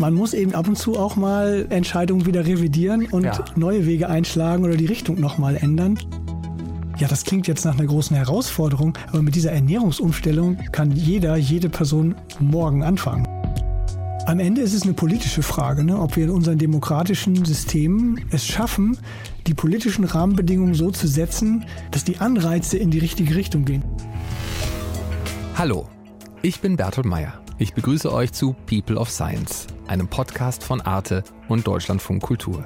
man muss eben ab und zu auch mal Entscheidungen wieder revidieren und ja. neue Wege einschlagen oder die Richtung nochmal ändern. Ja, das klingt jetzt nach einer großen Herausforderung, aber mit dieser Ernährungsumstellung kann jeder, jede Person morgen anfangen. Am Ende ist es eine politische Frage, ne, ob wir in unseren demokratischen Systemen es schaffen, die politischen Rahmenbedingungen so zu setzen, dass die Anreize in die richtige Richtung gehen. Hallo, ich bin Bertolt Meyer. Ich begrüße euch zu People of Science, einem Podcast von Arte und Deutschlandfunk Kultur.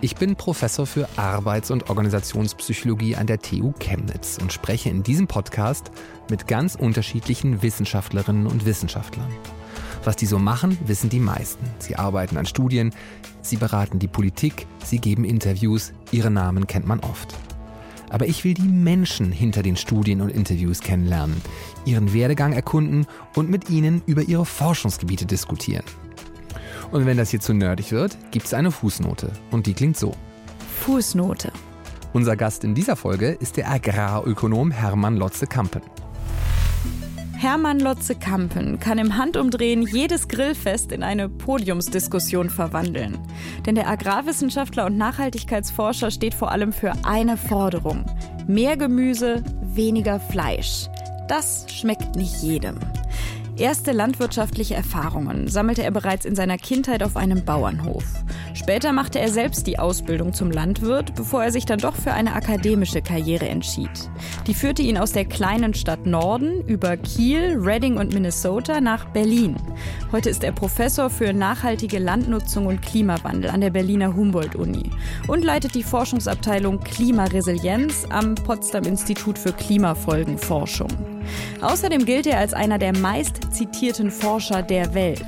Ich bin Professor für Arbeits- und Organisationspsychologie an der TU Chemnitz und spreche in diesem Podcast mit ganz unterschiedlichen Wissenschaftlerinnen und Wissenschaftlern. Was die so machen, wissen die meisten. Sie arbeiten an Studien, sie beraten die Politik, sie geben Interviews, ihre Namen kennt man oft. Aber ich will die Menschen hinter den Studien und Interviews kennenlernen, ihren Werdegang erkunden und mit ihnen über ihre Forschungsgebiete diskutieren. Und wenn das hier zu nerdig wird, gibt es eine Fußnote. Und die klingt so. Fußnote. Unser Gast in dieser Folge ist der Agrarökonom Hermann Lotze-Kampen. Hermann Lotze-Kampen kann im Handumdrehen jedes Grillfest in eine Podiumsdiskussion verwandeln. Denn der Agrarwissenschaftler und Nachhaltigkeitsforscher steht vor allem für eine Forderung. Mehr Gemüse, weniger Fleisch. Das schmeckt nicht jedem. Erste landwirtschaftliche Erfahrungen sammelte er bereits in seiner Kindheit auf einem Bauernhof. Später machte er selbst die Ausbildung zum Landwirt, bevor er sich dann doch für eine akademische Karriere entschied. Die führte ihn aus der kleinen Stadt Norden über Kiel, Reading und Minnesota nach Berlin. Heute ist er Professor für nachhaltige Landnutzung und Klimawandel an der Berliner Humboldt-Uni und leitet die Forschungsabteilung Klimaresilienz am Potsdam Institut für Klimafolgenforschung. Außerdem gilt er als einer der meist zitierten Forscher der Welt.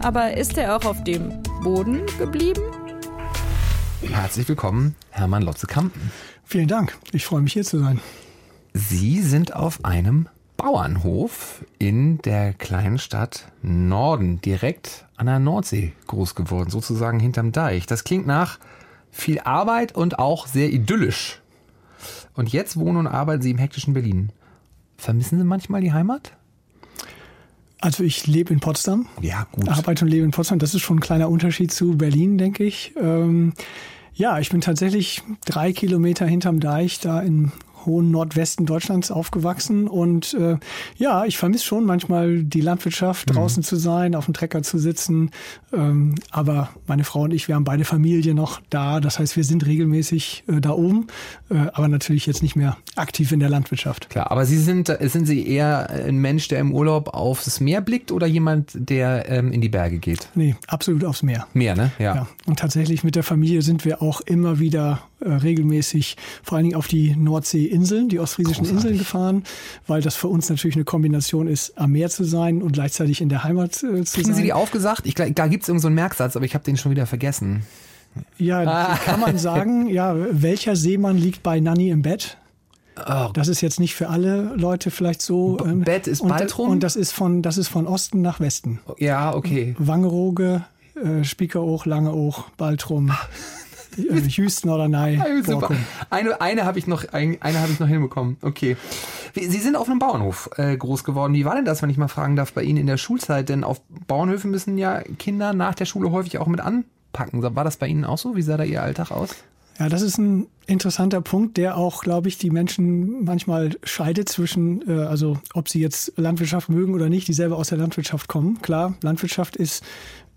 Aber ist er auch auf dem Boden geblieben? Herzlich willkommen, Hermann Lotze-Kampen. Vielen Dank. Ich freue mich hier zu sein. Sie sind auf einem Bauernhof in der kleinen Stadt Norden, direkt an der Nordsee groß geworden, sozusagen hinterm Deich. Das klingt nach viel Arbeit und auch sehr idyllisch. Und jetzt wohnen und arbeiten Sie im hektischen Berlin. Vermissen Sie manchmal die Heimat? Also ich lebe in Potsdam. Ja, gut. Arbeite und lebe in Potsdam. Das ist schon ein kleiner Unterschied zu Berlin, denke ich. Ähm, ja, ich bin tatsächlich drei Kilometer hinterm Deich da in hohen Nordwesten Deutschlands aufgewachsen und äh, ja, ich vermisse schon manchmal die Landwirtschaft, mhm. draußen zu sein, auf dem Trecker zu sitzen. Ähm, aber meine Frau und ich, wir haben beide Familie noch da. Das heißt, wir sind regelmäßig äh, da oben, äh, aber natürlich jetzt nicht mehr aktiv in der Landwirtschaft. Klar, aber Sie sind, sind Sie eher ein Mensch, der im Urlaub aufs Meer blickt oder jemand, der ähm, in die Berge geht? Nee, absolut aufs Meer. Meer, ne? Ja. ja. Und tatsächlich mit der Familie sind wir auch immer wieder äh, regelmäßig vor allen Dingen auf die Nordseeinseln, die ostfriesischen Großartig. Inseln gefahren, weil das für uns natürlich eine Kombination ist, am Meer zu sein und gleichzeitig in der Heimat äh, zu Kriegen sein. Kriegen Sie die aufgesagt? Ich, da gibt es irgendeinen so Merksatz, aber ich habe den schon wieder vergessen. Ja, ah. kann man sagen, ja, welcher Seemann liegt bei Nanny im Bett? Oh. Das ist jetzt nicht für alle Leute vielleicht so. B ähm, Bett ist bald rum? Und das ist von, das ist von Osten nach Westen. Ja, okay. Wangerooge, äh, Spiekeroog, Langeoog, Baltrum. Houston oder nein. Super. Eine, eine habe ich, noch, eine hab ich noch hinbekommen. Okay. Sie sind auf einem Bauernhof äh, groß geworden. Wie war denn das, wenn ich mal fragen darf, bei Ihnen in der Schulzeit? Denn auf Bauernhöfen müssen ja Kinder nach der Schule häufig auch mit anpacken. War das bei Ihnen auch so? Wie sah da Ihr Alltag aus? Ja, das ist ein interessanter Punkt, der auch, glaube ich, die Menschen manchmal scheidet zwischen, äh, also ob sie jetzt Landwirtschaft mögen oder nicht, die selber aus der Landwirtschaft kommen. Klar, Landwirtschaft ist,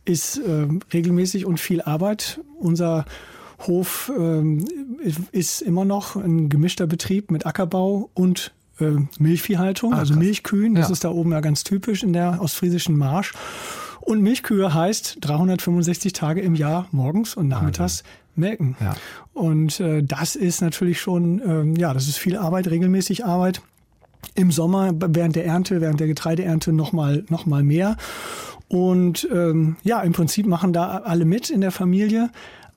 ist äh, regelmäßig und viel Arbeit. Unser Hof ähm, ist immer noch ein gemischter Betrieb mit Ackerbau und äh, Milchviehhaltung, ah, also Milchkühen. Das ja. ist da oben ja ganz typisch in der ostfriesischen Marsch. Und Milchkühe heißt 365 Tage im Jahr morgens und nachmittags melken. Ja. Und äh, das ist natürlich schon, äh, ja, das ist viel Arbeit, regelmäßig Arbeit. Im Sommer während der Ernte, während der Getreideernte noch mal, noch mal mehr. Und ähm, ja, im Prinzip machen da alle mit in der Familie.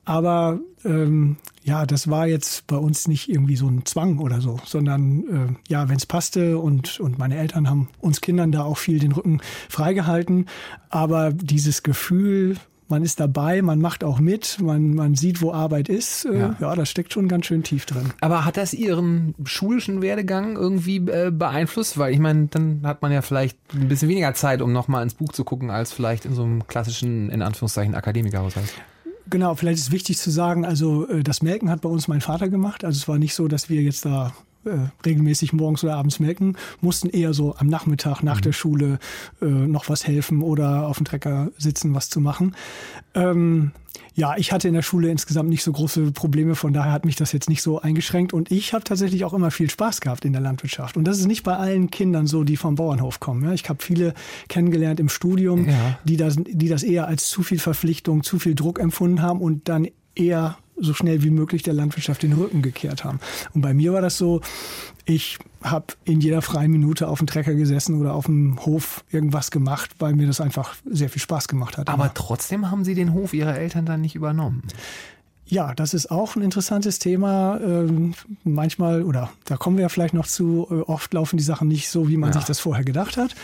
Aber ähm, ja, das war jetzt bei uns nicht irgendwie so ein Zwang oder so, sondern äh, ja, wenn es passte und, und meine Eltern haben uns Kindern da auch viel den Rücken freigehalten. Aber dieses Gefühl, man ist dabei, man macht auch mit, man, man sieht, wo Arbeit ist. Äh, ja. ja, das steckt schon ganz schön tief drin. Aber hat das Ihren schulischen Werdegang irgendwie äh, beeinflusst? Weil ich meine, dann hat man ja vielleicht ein bisschen weniger Zeit, um nochmal ins Buch zu gucken, als vielleicht in so einem klassischen, in Anführungszeichen, Akademikerhaushalt. Genau, vielleicht ist wichtig zu sagen, also äh, das Melken hat bei uns mein Vater gemacht. Also es war nicht so, dass wir jetzt da äh, regelmäßig morgens oder abends melken, mussten eher so am Nachmittag nach mhm. der Schule äh, noch was helfen oder auf dem Trecker sitzen, was zu machen. Ähm, ja, ich hatte in der Schule insgesamt nicht so große Probleme, von daher hat mich das jetzt nicht so eingeschränkt und ich habe tatsächlich auch immer viel Spaß gehabt in der Landwirtschaft. Und das ist nicht bei allen Kindern so, die vom Bauernhof kommen. Ja, ich habe viele kennengelernt im Studium, ja. die, das, die das eher als zu viel Verpflichtung, zu viel Druck empfunden haben und dann eher so schnell wie möglich der Landwirtschaft den Rücken gekehrt haben. Und bei mir war das so, ich habe in jeder freien Minute auf dem Trecker gesessen oder auf dem Hof irgendwas gemacht, weil mir das einfach sehr viel Spaß gemacht hat. Aber trotzdem haben Sie den Hof Ihrer Eltern dann nicht übernommen? Ja, das ist auch ein interessantes Thema. Ähm, manchmal, oder da kommen wir ja vielleicht noch zu, äh, oft laufen die Sachen nicht so, wie man ja. sich das vorher gedacht hat.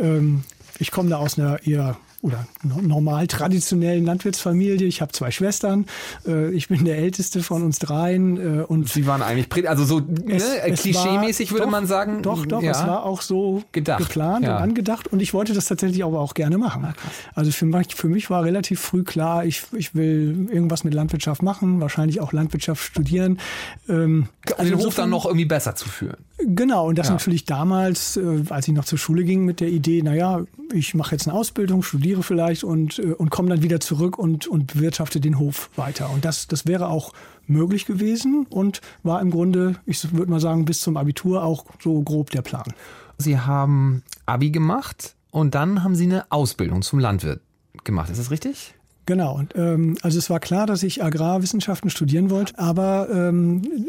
Ähm, ich komme da aus einer eher oder normal traditionellen Landwirtsfamilie. Ich habe zwei Schwestern. Äh, ich bin der älteste von uns dreien. Äh, und Sie waren eigentlich, also so es, ne, klischee-mäßig würde doch, man sagen. Doch, doch, ja. es war auch so gedacht, geplant ja. und angedacht. Und ich wollte das tatsächlich aber auch gerne machen. Ah, also für mich, für mich war relativ früh klar, ich, ich will irgendwas mit Landwirtschaft machen, wahrscheinlich auch Landwirtschaft studieren. Ähm, also den Hof dann noch irgendwie besser zu führen. Genau, und das ja. natürlich damals, äh, als ich noch zur Schule ging, mit der Idee, naja, ich mache jetzt eine Ausbildung, studiere vielleicht und, äh, und komme dann wieder zurück und, und bewirtschafte den Hof weiter. Und das, das wäre auch möglich gewesen und war im Grunde, ich würde mal sagen, bis zum Abitur auch so grob der Plan. Sie haben Abi gemacht und dann haben Sie eine Ausbildung zum Landwirt gemacht. Ist das richtig? Genau. Und, ähm, also es war klar, dass ich Agrarwissenschaften studieren wollte, aber ähm,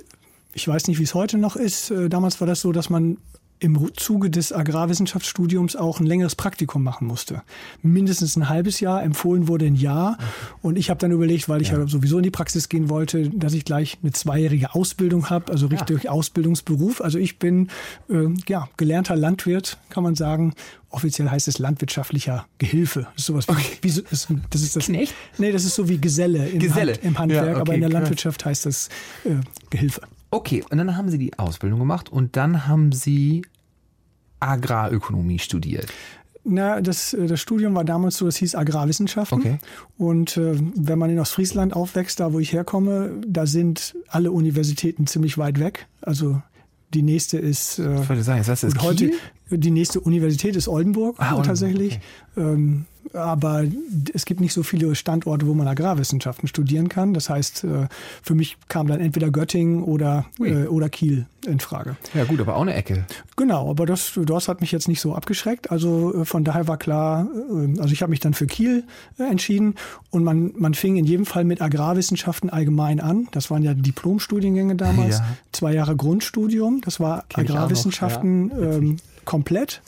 ich weiß nicht, wie es heute noch ist. Äh, damals war das so, dass man im Zuge des Agrarwissenschaftsstudiums auch ein längeres Praktikum machen musste. Mindestens ein halbes Jahr, empfohlen wurde ein Jahr. Und ich habe dann überlegt, weil ich ja. ja. sowieso in die Praxis gehen wollte, dass ich gleich eine zweijährige Ausbildung habe, also richtig ja. Ausbildungsberuf. Also ich bin äh, ja, gelernter Landwirt, kann man sagen. Offiziell heißt es landwirtschaftlicher Gehilfe. Das ist sowas wie, okay. wie das, das ist das. Knecht? Nee, das ist so wie Geselle im, Geselle. Hand, im Handwerk, ja, okay, aber in der Landwirtschaft heißt das äh, Gehilfe. Okay, und dann haben Sie die Ausbildung gemacht und dann haben Sie Agrarökonomie studiert. Na, das, äh, das Studium war damals so, es hieß Agrarwissenschaften. Okay. Und äh, wenn man in Ostfriesland aufwächst, da wo ich herkomme, da sind alle Universitäten ziemlich weit weg. Also die nächste ist, äh, sagen, ist das heute die nächste Universität ist Oldenburg ah, tatsächlich. Okay. Ähm, aber es gibt nicht so viele Standorte, wo man Agrarwissenschaften studieren kann. Das heißt, äh, für mich kam dann entweder Göttingen oder, äh, oder Kiel in Frage. Ja gut, aber auch eine Ecke. Genau, aber das, das hat mich jetzt nicht so abgeschreckt. Also äh, von daher war klar, also ich habe mich dann für Kiel entschieden und man, man fing in jedem Fall mit Agrarwissenschaften allgemein an. Das waren ja Diplomstudiengänge damals. Ja. Zwei Jahre Grundstudium, das war Kenn Agrarwissenschaften ja. ähm, komplett.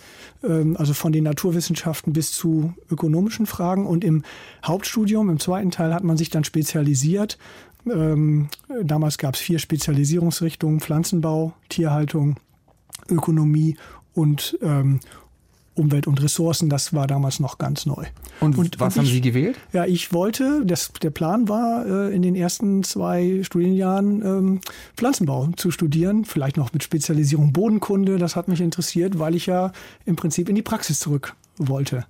Ähm, also von den Naturwissenschaften bis zu ökonomischen Fragen. Und im Hauptstudium, im zweiten Teil, hat man sich dann spezialisiert. Ähm, damals gab es vier Spezialisierungsrichtungen, Pflanzenbau, Tierhaltung, Ökonomie und ähm, Umwelt und Ressourcen, das war damals noch ganz neu. Und, und was und haben Sie gewählt? Ja, ich wollte, das, der Plan war, äh, in den ersten zwei Studienjahren ähm, Pflanzenbau zu studieren, vielleicht noch mit Spezialisierung Bodenkunde, das hat mich interessiert, weil ich ja im Prinzip in die Praxis zurück wollte.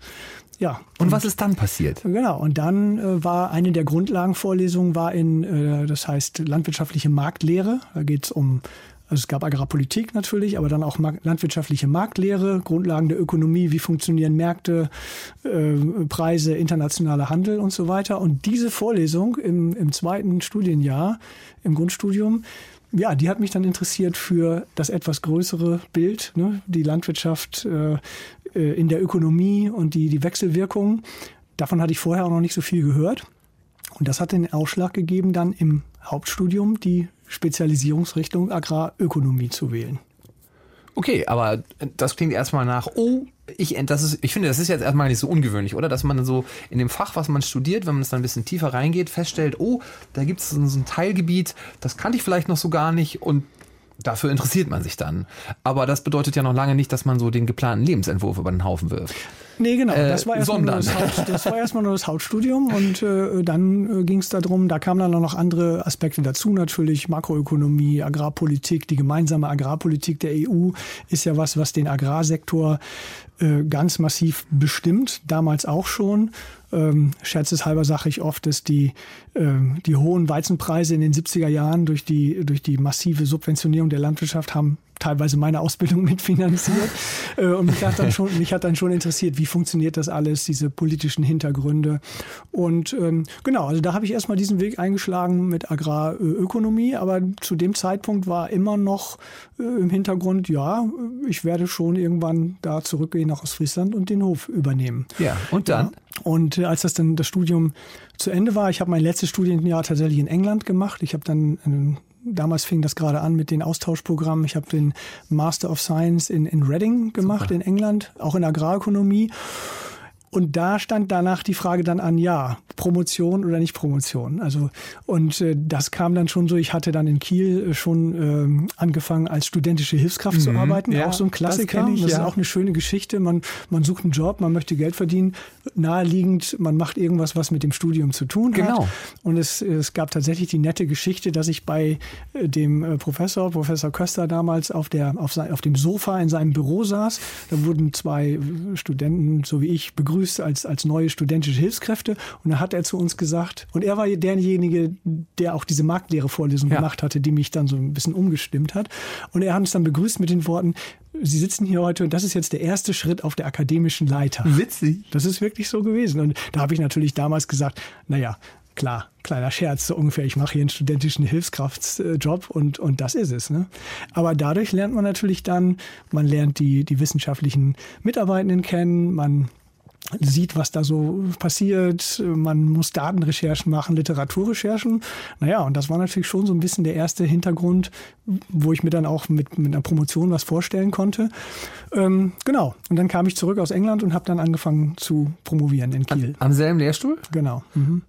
Ja. Und, und was ist dann passiert? Genau. Und dann äh, war eine der Grundlagenvorlesungen war in, äh, das heißt landwirtschaftliche Marktlehre. Da geht es um also es gab Agrarpolitik natürlich, aber dann auch landwirtschaftliche Marktlehre, Grundlagen der Ökonomie, wie funktionieren Märkte, äh, Preise, internationaler Handel und so weiter. Und diese Vorlesung im, im zweiten Studienjahr, im Grundstudium, ja, die hat mich dann interessiert für das etwas größere Bild, ne? die Landwirtschaft äh, äh in der Ökonomie und die, die Wechselwirkungen. Davon hatte ich vorher auch noch nicht so viel gehört. Und das hat den Ausschlag gegeben, dann im Hauptstudium die Spezialisierungsrichtung Agrarökonomie zu wählen. Okay, aber das klingt erstmal nach, oh, ich, das ist, ich finde, das ist jetzt erstmal nicht so ungewöhnlich, oder? Dass man so in dem Fach, was man studiert, wenn man es dann ein bisschen tiefer reingeht, feststellt, oh, da gibt es so ein Teilgebiet, das kannte ich vielleicht noch so gar nicht und dafür interessiert man sich dann. Aber das bedeutet ja noch lange nicht, dass man so den geplanten Lebensentwurf über den Haufen wirft. Nee, genau. Äh, das war erstmal nur, erstmal nur das Hauptstudium und äh, dann äh, ging es darum, da kamen dann noch andere Aspekte dazu, natürlich Makroökonomie, Agrarpolitik, die gemeinsame Agrarpolitik der EU ist ja was, was den Agrarsektor ganz massiv bestimmt, damals auch schon. Ähm, scherzeshalber sage ich oft, dass die, äh, die hohen Weizenpreise in den 70er Jahren durch die, durch die massive Subventionierung der Landwirtschaft haben teilweise meine Ausbildung mitfinanziert. Äh, und mich hat, dann schon, mich hat dann schon interessiert, wie funktioniert das alles, diese politischen Hintergründe. Und ähm, genau, also da habe ich erstmal diesen Weg eingeschlagen mit Agrarökonomie, aber zu dem Zeitpunkt war immer noch äh, im Hintergrund, ja, ich werde schon irgendwann da zurückgehen nach Ostfriesland und den Hof übernehmen. Ja, und dann? Ja. Und äh, als das dann das Studium zu Ende war, ich habe mein letztes Studienjahr tatsächlich in England gemacht. Ich habe dann einen damals fing das gerade an mit den Austauschprogrammen. Ich habe den Master of Science in, in Reading gemacht Super. in England, auch in Agrarökonomie. Und da stand danach die Frage dann an, ja, Promotion oder nicht Promotion. Also und äh, das kam dann schon so. Ich hatte dann in Kiel äh, schon ähm, angefangen als studentische Hilfskraft mhm, zu arbeiten. Ja, auch so ein Klassiker. Das, ich, das ist auch eine schöne Geschichte. Man man sucht einen Job, man möchte Geld verdienen. Naheliegend, man macht irgendwas, was mit dem Studium zu tun hat. Genau. Und es, es gab tatsächlich die nette Geschichte, dass ich bei äh, dem äh, Professor, Professor Köster damals auf der auf, sein, auf dem Sofa in seinem Büro saß. Da wurden zwei Studenten, so wie ich, begrüßt begrüßt als, als neue studentische Hilfskräfte. Und da hat er zu uns gesagt, und er war derjenige, der auch diese Marktlehre-Vorlesung ja. gemacht hatte, die mich dann so ein bisschen umgestimmt hat. Und er hat uns dann begrüßt mit den Worten, Sie sitzen hier heute und das ist jetzt der erste Schritt auf der akademischen Leiter. Witzig. Das ist wirklich so gewesen. Und da habe ich natürlich damals gesagt, naja, klar, kleiner Scherz, so ungefähr, ich mache hier einen studentischen Hilfskraftsjob und, und das ist es. Ne? Aber dadurch lernt man natürlich dann, man lernt die, die wissenschaftlichen Mitarbeitenden kennen, man sieht, was da so passiert. Man muss Datenrecherchen machen, Literaturrecherchen. Naja, und das war natürlich schon so ein bisschen der erste Hintergrund, wo ich mir dann auch mit, mit einer Promotion was vorstellen konnte. Ähm, genau. Und dann kam ich zurück aus England und habe dann angefangen zu promovieren in Kiel. Am selben Lehrstuhl? Genau. Mhm.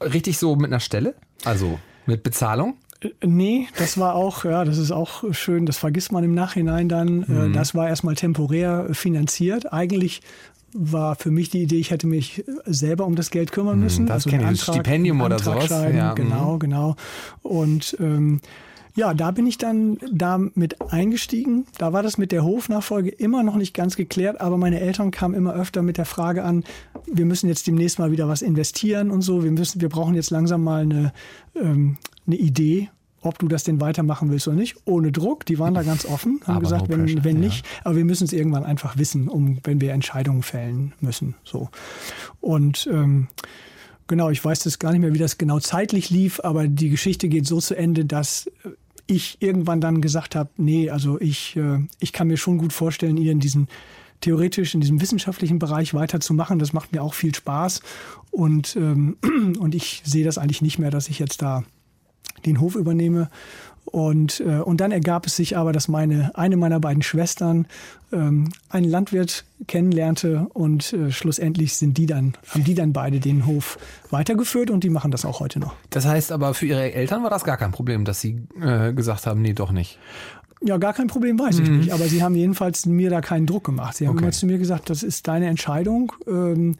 Richtig so mit einer Stelle? Also mit Bezahlung? Äh, nee, das war auch, ja, das ist auch schön, das vergisst man im Nachhinein dann. Äh, mhm. Das war erstmal temporär finanziert. Eigentlich war für mich die Idee, ich hätte mich selber um das Geld kümmern hm, müssen. Das also ein Antrag, Stipendium oder sowas. Ja. Genau, mhm. genau. Und ähm, ja, da bin ich dann da mit eingestiegen. Da war das mit der Hofnachfolge immer noch nicht ganz geklärt, aber meine Eltern kamen immer öfter mit der Frage an, wir müssen jetzt demnächst mal wieder was investieren und so. Wir müssen, wir brauchen jetzt langsam mal eine, ähm, eine Idee, ob du das denn weitermachen willst oder nicht, ohne Druck. Die waren da ganz offen, haben aber gesagt, no wenn, wenn nicht, ja. aber wir müssen es irgendwann einfach wissen, um wenn wir Entscheidungen fällen müssen. So. Und ähm, genau, ich weiß das gar nicht mehr, wie das genau zeitlich lief, aber die Geschichte geht so zu Ende, dass ich irgendwann dann gesagt habe, nee, also ich, äh, ich kann mir schon gut vorstellen, ihr in diesen theoretisch in diesem wissenschaftlichen Bereich weiterzumachen. Das macht mir auch viel Spaß. Und, ähm, und ich sehe das eigentlich nicht mehr, dass ich jetzt da den Hof übernehme. Und, äh, und dann ergab es sich aber, dass meine, eine meiner beiden Schwestern ähm, einen Landwirt kennenlernte und äh, schlussendlich sind die dann, haben die dann beide den Hof weitergeführt und die machen das auch heute noch. Das heißt aber für ihre Eltern war das gar kein Problem, dass sie äh, gesagt haben, nee, doch nicht. Ja, gar kein Problem, weiß ich mhm. nicht. Aber sie haben jedenfalls mir da keinen Druck gemacht. Sie haben okay. immer zu mir gesagt, das ist deine Entscheidung. Ähm,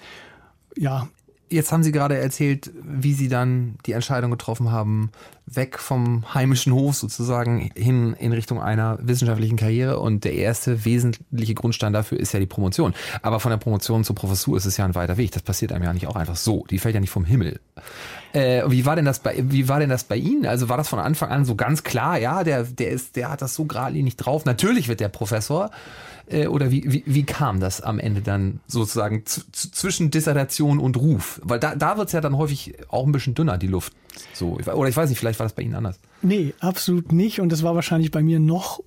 ja, Jetzt haben Sie gerade erzählt, wie Sie dann die Entscheidung getroffen haben, weg vom heimischen Hof sozusagen hin in Richtung einer wissenschaftlichen Karriere. Und der erste wesentliche Grundstein dafür ist ja die Promotion. Aber von der Promotion zur Professur ist es ja ein weiter Weg. Das passiert einem ja nicht auch einfach so. Die fällt ja nicht vom Himmel. Äh, wie war denn das bei, wie war denn das bei Ihnen? Also war das von Anfang an so ganz klar? Ja, der, der ist, der hat das so geradlinig drauf. Natürlich wird der Professor. Äh, oder wie, wie, wie kam das am Ende dann sozusagen zwischen Dissertation und Ruf? Weil da, da wird es ja dann häufig auch ein bisschen dünner, die Luft. So, oder ich weiß nicht, vielleicht war das bei Ihnen anders. Nee, absolut nicht. Und das war wahrscheinlich bei mir noch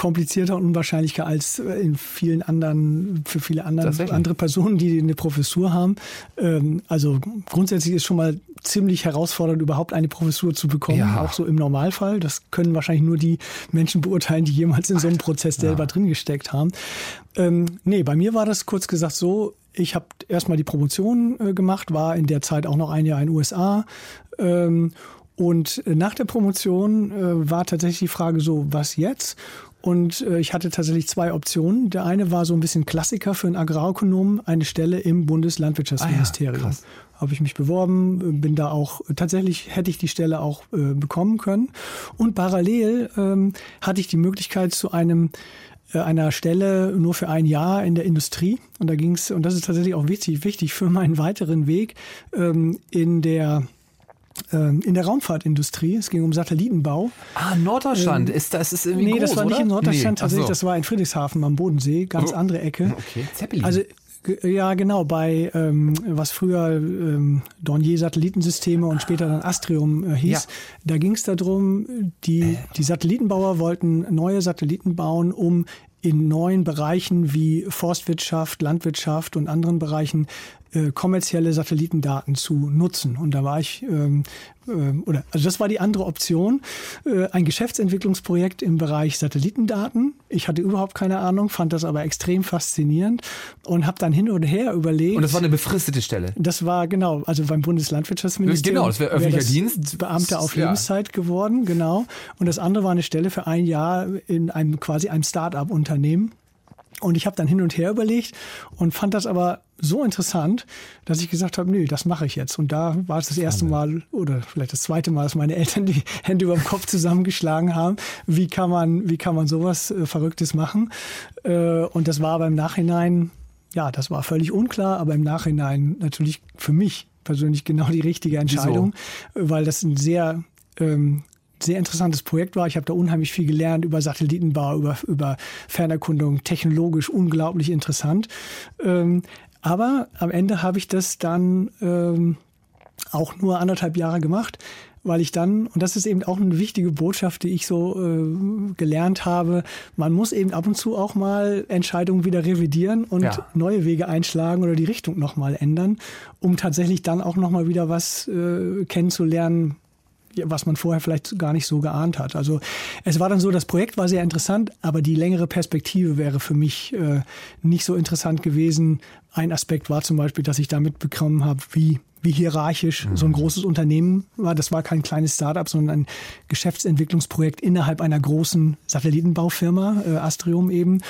komplizierter und unwahrscheinlicher als in vielen anderen, für viele andere, andere Personen, die eine Professur haben. Ähm, also grundsätzlich ist schon mal ziemlich herausfordernd, überhaupt eine Professur zu bekommen, ja. auch so im Normalfall. Das können wahrscheinlich nur die Menschen beurteilen, die jemals in so einem Prozess selber ja. drin gesteckt haben. Ähm, nee, bei mir war das kurz gesagt so, ich habe erstmal die Promotion äh, gemacht, war in der Zeit auch noch ein Jahr in den USA ähm, Und äh, nach der Promotion äh, war tatsächlich die Frage so, was jetzt? Und äh, ich hatte tatsächlich zwei Optionen. Der eine war so ein bisschen Klassiker für einen Agrarökonomen, eine Stelle im Bundeslandwirtschaftsministerium. Ah ja, Habe ich mich beworben, bin da auch, tatsächlich hätte ich die Stelle auch äh, bekommen können. Und parallel ähm, hatte ich die Möglichkeit zu einem äh, einer Stelle nur für ein Jahr in der Industrie. Und da ging es, und das ist tatsächlich auch wichtig, wichtig für meinen weiteren Weg ähm, in der in der Raumfahrtindustrie. Es ging um Satellitenbau. Ah, Norddeutschland. Ähm, ist das ist irgendwie Nee, groß, das war oder? nicht in Norddeutschland Nee. tatsächlich, so. das war in Friedrichshafen am Bodensee, ganz Oh. andere Ecke. Okay, Zeppelin. Also ja, genau, bei ähm, was früher ähm, Dornier Satellitensysteme und später dann Astrium äh, hieß, Ja. da ging es darum, die, die Satellitenbauer wollten neue Satelliten bauen, um in neuen Bereichen wie Forstwirtschaft, Landwirtschaft und anderen Bereichen äh, kommerzielle Satellitendaten zu nutzen. Und da war ich, ähm, ähm, oder also das war die andere Option, äh, ein Geschäftsentwicklungsprojekt im Bereich Satellitendaten. Ich hatte überhaupt keine Ahnung, fand das aber extrem faszinierend und habe dann hin und her überlegt. Und das war eine befristete Stelle. Das war genau, also beim Bundeslandwirtschaftsministerium. Genau, das wäre öffentlicher das Dienst. Beamte auf Ja. Lebenszeit geworden, genau. Und das andere war eine Stelle für ein Jahr in einem quasi einem Start-up-Unternehmen. Und ich habe dann hin und her überlegt und fand das aber so interessant, dass ich gesagt habe, nö, das mache ich jetzt. Und da war es das erste Mal oder vielleicht das zweite Mal, dass meine Eltern die Hände über dem Kopf zusammengeschlagen haben. Wie kann man, wie kann man sowas äh, Verrücktes machen? Äh, und das war aber im Nachhinein, ja, das war völlig unklar, aber im Nachhinein natürlich für mich persönlich genau die richtige Entscheidung, weil das ein sehr ähm, sehr interessantes Projekt war. Ich habe da unheimlich viel gelernt über Satellitenbau, über, über Fernerkundung, technologisch unglaublich interessant. Ähm, aber am Ende habe ich das dann ähm, auch nur anderthalb Jahre gemacht, weil ich dann, und das ist eben auch eine wichtige Botschaft, die ich so äh, gelernt habe, man muss eben ab und zu auch mal Entscheidungen wieder revidieren und Ja. neue Wege einschlagen oder die Richtung nochmal ändern, um tatsächlich dann auch nochmal wieder was äh, kennenzulernen, was man vorher vielleicht gar nicht so geahnt hat. Also es war dann so, das Projekt war sehr interessant, aber die längere Perspektive wäre für mich äh, nicht so interessant gewesen. Ein Aspekt war zum Beispiel, dass ich da mitbekommen habe, wie wie hierarchisch so ein großes Unternehmen war. Das war kein kleines Startup, sondern ein Geschäftsentwicklungsprojekt innerhalb einer großen Satellitenbaufirma, äh, Astrium eben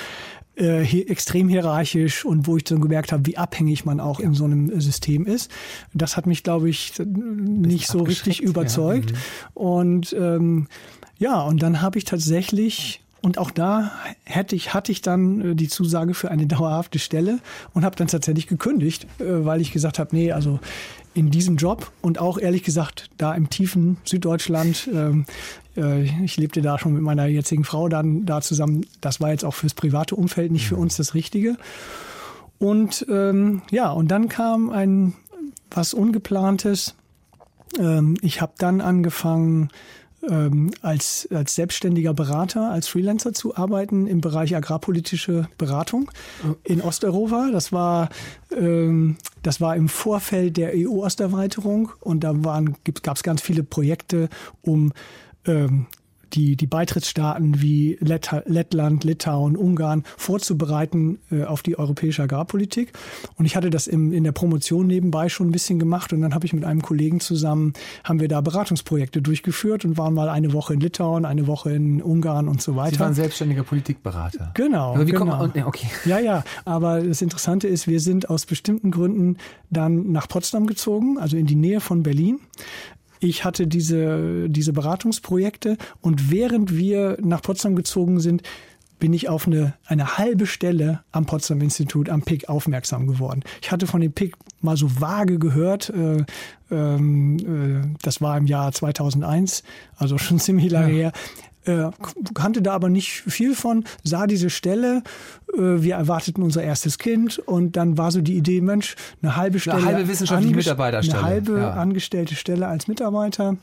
äh, extrem hierarchisch und wo ich dann gemerkt habe, wie abhängig man auch in so einem System ist. Das hat mich, glaube ich, nicht so richtig überzeugt. Und ähm, ja, und dann habe ich tatsächlich und auch da hätte ich, hatte ich dann äh, die Zusage für eine dauerhafte Stelle und habe dann tatsächlich gekündigt, äh, weil ich gesagt habe, nee, also in diesem Job und auch ehrlich gesagt da im tiefen Süddeutschland, ähm, äh, ich lebte da schon mit meiner jetzigen Frau dann da zusammen, das war jetzt auch fürs private Umfeld nicht für uns das Richtige. Und ähm, ja, und dann kam ein was Ungeplantes. Ähm, ich habe dann angefangen, ähm, als, als selbstständiger Berater, als Freelancer zu arbeiten im Bereich agrarpolitische Beratung in Osteuropa. Das war, ähm, das war im Vorfeld der EU-Osterweiterung und da gab es ganz viele Projekte, um ähm, die, die Beitrittsstaaten wie Lett Lettland, Litauen, Ungarn vorzubereiten äh, auf die europäische Agrarpolitik. Und ich hatte das im, in der Promotion nebenbei schon ein bisschen gemacht und dann habe ich mit einem Kollegen zusammen, haben wir da Beratungsprojekte durchgeführt und waren mal eine Woche in Litauen, eine Woche in Ungarn und so weiter. Sie waren selbstständiger Politikberater. Genau. Aber wie genau. kommt man, ja, okay. Ja, ja, aber das Interessante ist, wir sind aus bestimmten Gründen dann nach Potsdam gezogen, also in die Nähe von Berlin. Ich hatte diese, diese Beratungsprojekte und während wir nach Potsdam gezogen sind, bin ich auf eine, eine halbe Stelle am Potsdam Institut, am PIC, aufmerksam geworden. Ich hatte von dem PIC mal so vage gehört, äh, ähm, äh, das war im Jahr 2001, also schon ziemlich lange her. Äh, kannte da aber nicht viel von, sah diese Stelle, äh, wir erwarteten unser erstes Kind und dann war so die Idee, Mensch, eine halbe Stelle. halbe wissenschaftliche Mitarbeiterstelle, Eine halbe ja. angestellte Stelle als Mitarbeiter.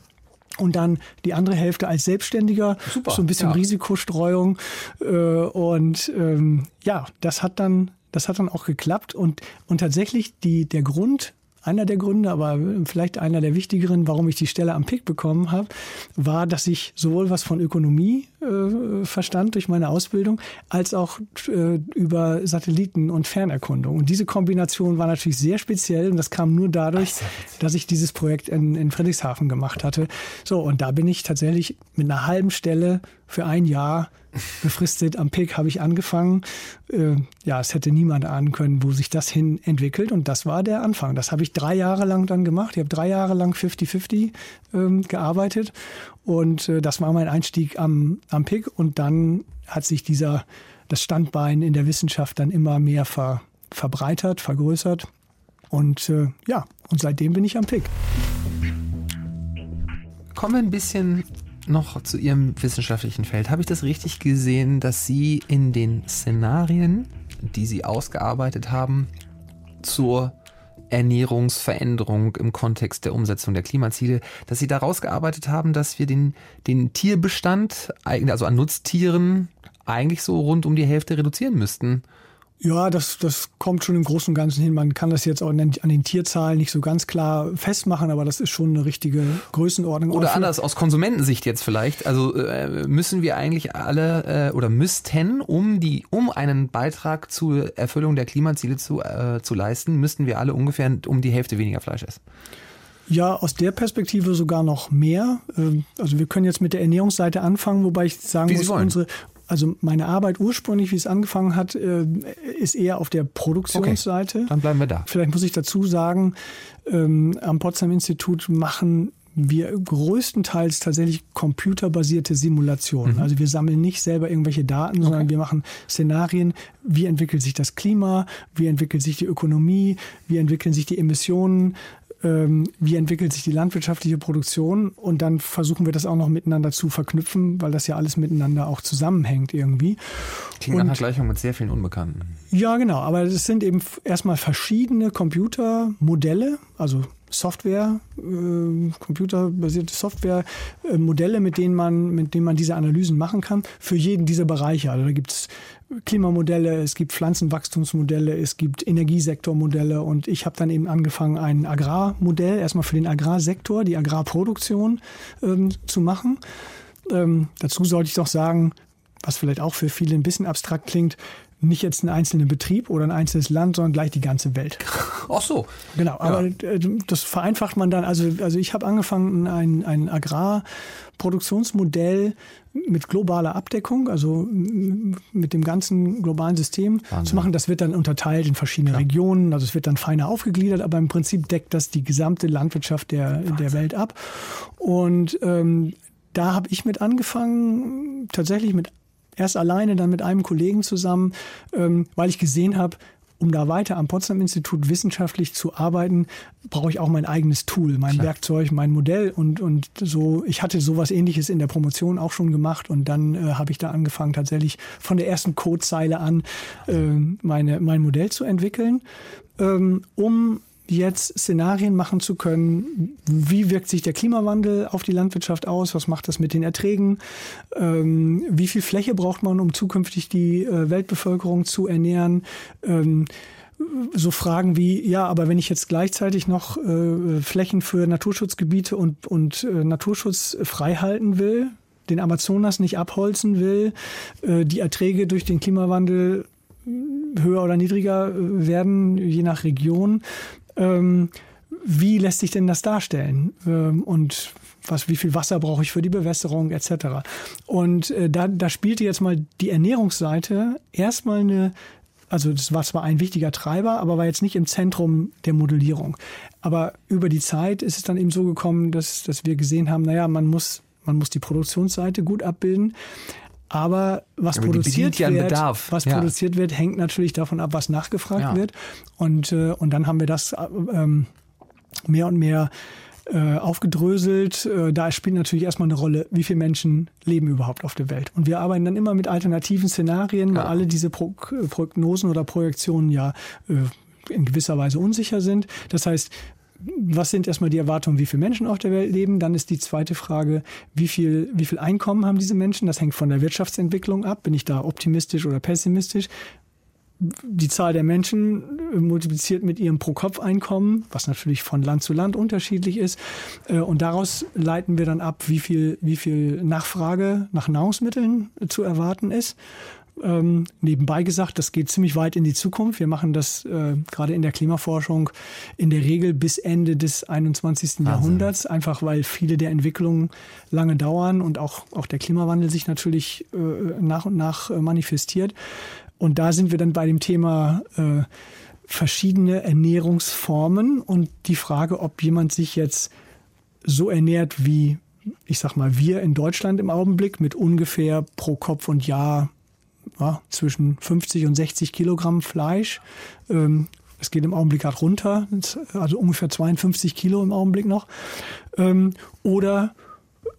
Und dann die andere Hälfte als Selbstständiger, Super, so ein bisschen ja. Risikostreuung. Äh, und ähm, ja, das hat dann, das hat dann auch geklappt. Und, und tatsächlich die, der Grund einer der Gründe, aber vielleicht einer der wichtigeren, warum ich die Stelle am PIC bekommen habe, war, dass ich sowohl was von Ökonomie äh, verstand durch meine Ausbildung, als auch äh, über Satelliten und Fernerkundung. Und diese Kombination war natürlich sehr speziell und das kam nur dadurch, dass ich dieses Projekt in, in Friedrichshafen gemacht hatte. So, und da bin ich tatsächlich mit einer halben Stelle für ein Jahr befristet am PIC habe ich angefangen. Äh, ja, es hätte niemand ahnen können, wo sich das hin entwickelt. Und das war der Anfang. Das habe ich drei Jahre lang dann gemacht. Ich habe drei Jahre lang 50-50 ähm, gearbeitet. Und äh, das war mein Einstieg am, am PIC. Und dann hat sich dieser, das Standbein in der Wissenschaft dann immer mehr ver, verbreitert, vergrößert. Und äh, ja, und seitdem bin ich am PIC. Kommen wir ein bisschen noch zu Ihrem wissenschaftlichen Feld. Habe ich das richtig gesehen, dass Sie in den Szenarien, die Sie ausgearbeitet haben, zur Ernährungsveränderung im Kontext der Umsetzung der Klimaziele, dass Sie daraus gearbeitet haben, dass wir den, den Tierbestand, also an Nutztieren, eigentlich so rund um die Hälfte reduzieren müssten. Ja, das, das kommt schon im Großen und Ganzen hin. Man kann das jetzt auch an den Tierzahlen nicht so ganz klar festmachen, aber das ist schon eine richtige Größenordnung. Oder anders, aus Konsumentensicht jetzt vielleicht. Also äh, müssen wir eigentlich alle äh, oder müssten, um die, um einen Beitrag zur Erfüllung der Klimaziele zu, äh, zu leisten, müssten wir alle ungefähr um die Hälfte weniger Fleisch essen. Ja, aus der Perspektive sogar noch mehr. Ähm, also wir können jetzt mit der Ernährungsseite anfangen, wobei ich sagen Wie muss, unsere, also meine Arbeit ursprünglich, wie es angefangen hat, äh, ist eher auf der Produktionsseite. Okay, dann bleiben wir da. Vielleicht muss ich dazu sagen, ähm, am Potsdam Institut machen wir größtenteils tatsächlich computerbasierte Simulationen. Mhm. Also wir sammeln nicht selber irgendwelche Daten, okay. sondern wir machen Szenarien, wie entwickelt sich das Klima, wie entwickelt sich die Ökonomie, wie entwickeln sich die Emissionen, ähm, wie entwickelt sich die landwirtschaftliche Produktion und dann versuchen wir das auch noch miteinander zu verknüpfen, weil das ja alles miteinander auch zusammenhängt irgendwie. Klingt nach einer Gleichung mit sehr vielen Unbekannten. Ja, genau, aber es sind eben erstmal verschiedene Computermodelle, also Software, äh, computerbasierte Softwaremodelle, äh, mit denen man, mit denen man diese Analysen machen kann, für jeden dieser Bereiche. Also da gibt es Klimamodelle, es gibt Pflanzenwachstumsmodelle, es gibt Energiesektormodelle und ich habe dann eben angefangen, ein Agrarmodell erstmal für den Agrarsektor, die Agrarproduktion ähm, zu machen. Ähm, dazu sollte ich doch sagen, was vielleicht auch für viele ein bisschen abstrakt klingt, nicht jetzt einen einzelnen Betrieb oder ein einzelnes Land, sondern gleich die ganze Welt. Ach so. Genau, aber ja. Äh, das vereinfacht man dann. Also, also ich habe angefangen, ein, ein Agrarproduktionsmodell mit globaler Abdeckung, also mit dem ganzen globalen System Wahnsinn. zu machen. Das wird dann unterteilt in verschiedene ja. Regionen, also es wird dann feiner aufgegliedert, aber im Prinzip deckt das die gesamte Landwirtschaft der, der Welt ab. Und ähm, da habe ich mit angefangen, tatsächlich mit erst alleine, dann mit einem Kollegen zusammen, ähm, weil ich gesehen habe, um da weiter am Potsdam Institut wissenschaftlich zu arbeiten, brauche ich auch mein eigenes Tool, mein Klar. Werkzeug, mein Modell und, und so. Ich hatte sowas ähnliches in der Promotion auch schon gemacht und dann äh, habe ich da angefangen, tatsächlich von der ersten Codezeile an äh, meine, mein Modell zu entwickeln, ähm, um jetzt Szenarien machen zu können, wie wirkt sich der Klimawandel auf die Landwirtschaft aus, was macht das mit den Erträgen, ähm, wie viel Fläche braucht man, um zukünftig die äh, Weltbevölkerung zu ernähren. Ähm, so Fragen wie, ja, aber wenn ich jetzt gleichzeitig noch äh, Flächen für Naturschutzgebiete und, und äh, Naturschutz freihalten will, den Amazonas nicht abholzen will, äh, die Erträge durch den Klimawandel höher oder niedriger äh, werden, je nach Region, ähm, wie lässt sich denn das darstellen? Ähm, und was, wie viel Wasser brauche ich für die Bewässerung etc. Und äh, da, da spielte jetzt mal die Ernährungsseite erstmal eine, also das war zwar ein wichtiger Treiber, aber war jetzt nicht im Zentrum der Modellierung. Aber über die Zeit ist es dann eben so gekommen, dass, dass wir gesehen haben, naja, man muss, man muss die Produktionsseite gut abbilden. Aber was Aber produziert wird, Bedarf. was ja. produziert wird, hängt natürlich davon ab, was nachgefragt ja. wird. Und, äh, und dann haben wir das ähm, mehr und mehr äh, aufgedröselt. Äh, da spielt natürlich erstmal eine Rolle, wie viele Menschen leben überhaupt auf der Welt. Und wir arbeiten dann immer mit alternativen Szenarien, weil alle diese Pro Prognosen oder Projektionen ja äh, in gewisser Weise unsicher sind. Das heißt, was sind erstmal die Erwartungen, wie viele Menschen auf der Welt leben? Dann ist die zweite Frage, wie viel, wie viel Einkommen haben diese Menschen? Das hängt von der Wirtschaftsentwicklung ab. Bin ich da optimistisch oder pessimistisch? die Zahl der Menschen multipliziert mit ihrem Pro-Kopf-Einkommen, was natürlich von Land zu Land unterschiedlich ist. Und daraus leiten wir dann ab, wie viel, wie viel Nachfrage nach Nahrungsmitteln zu erwarten ist. Ähm, nebenbei gesagt, das geht ziemlich weit in die Zukunft. Wir machen das äh, gerade in der Klimaforschung in der Regel bis Ende des 21. Wahnsinn. Jahrhunderts, einfach weil viele der Entwicklungen lange dauern und auch, auch der Klimawandel sich natürlich äh, nach und nach äh, manifestiert. Und da sind wir dann bei dem Thema äh, verschiedene Ernährungsformen und die Frage, ob jemand sich jetzt so ernährt wie ich sag mal, wir in Deutschland im Augenblick mit ungefähr pro Kopf und Jahr ja, zwischen 50 und 60 Kilogramm Fleisch. Ähm, es geht im Augenblick gerade runter, also ungefähr 52 Kilo im Augenblick noch. Ähm, oder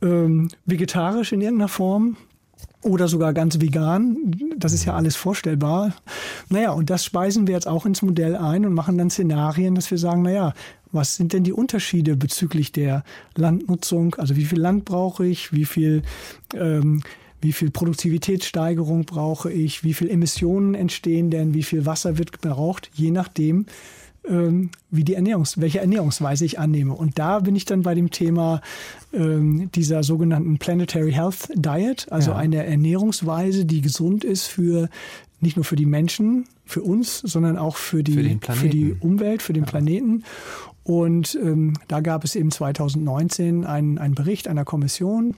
ähm, vegetarisch in irgendeiner Form oder sogar ganz vegan. Das ist ja alles vorstellbar. Naja, und das speisen wir jetzt auch ins Modell ein und machen dann Szenarien, dass wir sagen, naja, was sind denn die Unterschiede bezüglich der Landnutzung? Also wie viel Land brauche ich? Wie viel ähm, wie viel Produktivitätssteigerung brauche ich, wie viel Emissionen entstehen denn, wie viel Wasser wird gebraucht, je nachdem, ähm, wie die Ernährungs welche Ernährungsweise ich annehme. Und da bin ich dann bei dem Thema ähm, dieser sogenannten Planetary Health Diet, also ja. eine Ernährungsweise, die gesund ist für nicht nur für die Menschen, für uns, sondern auch für die, für, für die Umwelt, für den ja. Planeten. Und ähm, da gab es eben 2019 einen, einen Bericht einer Kommission,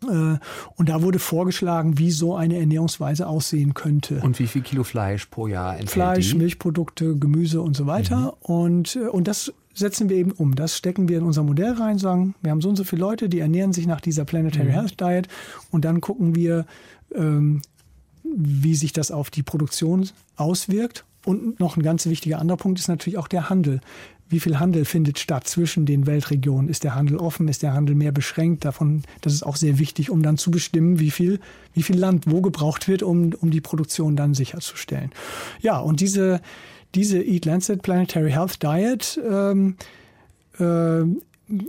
und da wurde vorgeschlagen, wie so eine Ernährungsweise aussehen könnte. Und wie viel Kilo Fleisch pro Jahr enthält Fleisch, die? Milchprodukte, Gemüse und so weiter. Mhm. Und, äh, und das setzen wir eben um. Das stecken wir in unser Modell rein, sagen, wir haben so und so viele Leute, die ernähren sich nach dieser Planetary mhm. Health Diet. Und dann gucken wir, ähm, wie sich das auf die Produktion auswirkt. Und noch ein ganz wichtiger anderer Punkt ist natürlich auch der Handel wie viel Handel findet statt zwischen den Weltregionen? Ist der Handel offen? Ist der Handel mehr beschränkt? Davon, das ist auch sehr wichtig, um dann zu bestimmen, wie viel, wie viel Land wo gebraucht wird, um, um die Produktion dann sicherzustellen. Ja, und diese, diese Eat Lancet Planetary Health Diet, ähm, äh,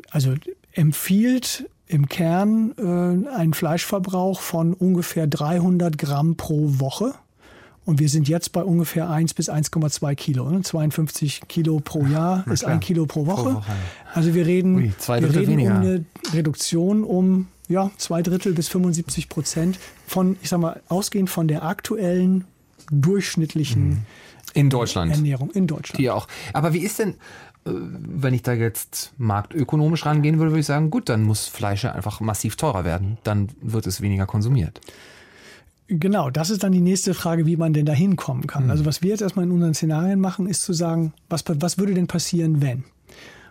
also empfiehlt im Kern äh, einen Fleischverbrauch von ungefähr 300 Gramm pro Woche. Und wir sind jetzt bei ungefähr 1 bis 1,2 Kilo. Ne? 52 Kilo pro Jahr ist ein Kilo pro Woche. Pro Woche. Also wir reden, Ui, wir reden um eine Reduktion um ja, zwei Drittel bis 75 Prozent von, ich sag mal, ausgehend von der aktuellen durchschnittlichen mhm. in Deutschland. Ernährung in Deutschland. Die auch. Aber wie ist denn, äh, wenn ich da jetzt marktökonomisch rangehen würde, würde ich sagen, gut, dann muss Fleisch einfach massiv teurer werden. Dann wird es weniger konsumiert. Genau, das ist dann die nächste Frage, wie man denn da hinkommen kann. Mhm. Also was wir jetzt erstmal in unseren Szenarien machen, ist zu sagen, was, was würde denn passieren, wenn?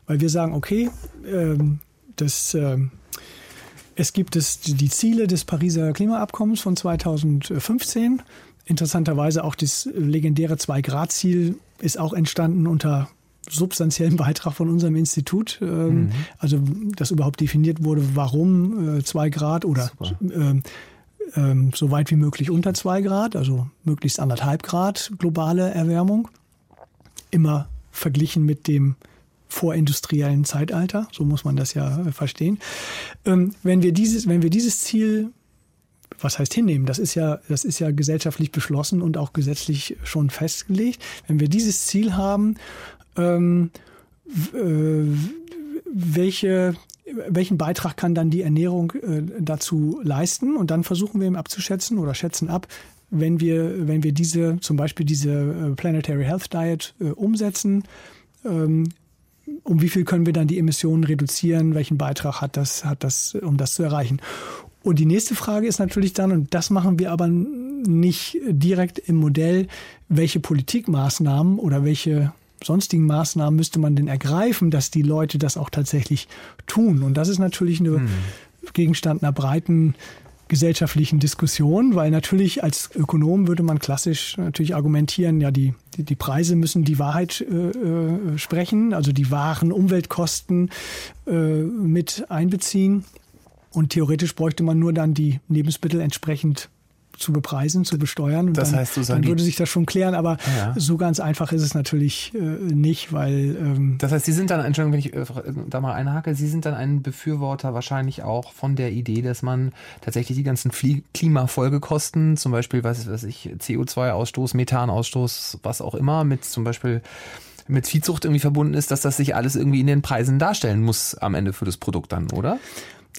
Weil wir sagen, okay, ähm, das, äh, es gibt es die Ziele des Pariser Klimaabkommens von 2015. Interessanterweise auch das legendäre 2-Grad-Ziel ist auch entstanden unter substanziellen Beitrag von unserem Institut, ähm, mhm. also dass überhaupt definiert wurde, warum äh, zwei Grad oder äh, ähm, so weit wie möglich unter zwei Grad, also möglichst anderthalb Grad globale Erwärmung. Immer verglichen mit dem vorindustriellen Zeitalter, so muss man das ja äh, verstehen. Ähm, wenn wir dieses, wenn wir dieses Ziel was heißt hinnehmen? Das ist ja, das ist ja gesellschaftlich beschlossen und auch gesetzlich schon festgelegt. Wenn wir dieses Ziel haben, ähm, äh, welche welchen Beitrag kann dann die Ernährung äh, dazu leisten? Und dann versuchen wir eben abzuschätzen oder schätzen ab, wenn wir, wenn wir diese, zum Beispiel diese äh, Planetary Health Diet äh, umsetzen, ähm, um wie viel können wir dann die Emissionen reduzieren? Welchen Beitrag hat das, hat das, um das zu erreichen? Und die nächste Frage ist natürlich dann, und das machen wir aber nicht direkt im Modell, welche Politikmaßnahmen oder welche sonstigen Maßnahmen müsste man denn ergreifen, dass die Leute das auch tatsächlich tun? Und das ist natürlich eine hm. Gegenstand einer breiten gesellschaftlichen Diskussion, weil natürlich als Ökonom würde man klassisch natürlich argumentieren, ja, die, die, die Preise müssen die Wahrheit äh, äh, sprechen, also die wahren Umweltkosten äh, mit einbeziehen. Und theoretisch bräuchte man nur dann die Lebensmittel entsprechend zu bepreisen, zu besteuern. Und das dann, heißt, dann würde sich das schon klären, aber ja. so ganz einfach ist es natürlich äh, nicht, weil. Ähm das heißt, Sie sind dann, Entschuldigung, wenn ich äh, da mal einhake, Sie sind dann ein Befürworter wahrscheinlich auch von der Idee, dass man tatsächlich die ganzen Klimafolgekosten, zum Beispiel, was weiß ich, CO2-Ausstoß, Methanausstoß, was auch immer, mit zum Beispiel mit Viehzucht irgendwie verbunden ist, dass das sich alles irgendwie in den Preisen darstellen muss am Ende für das Produkt dann, oder?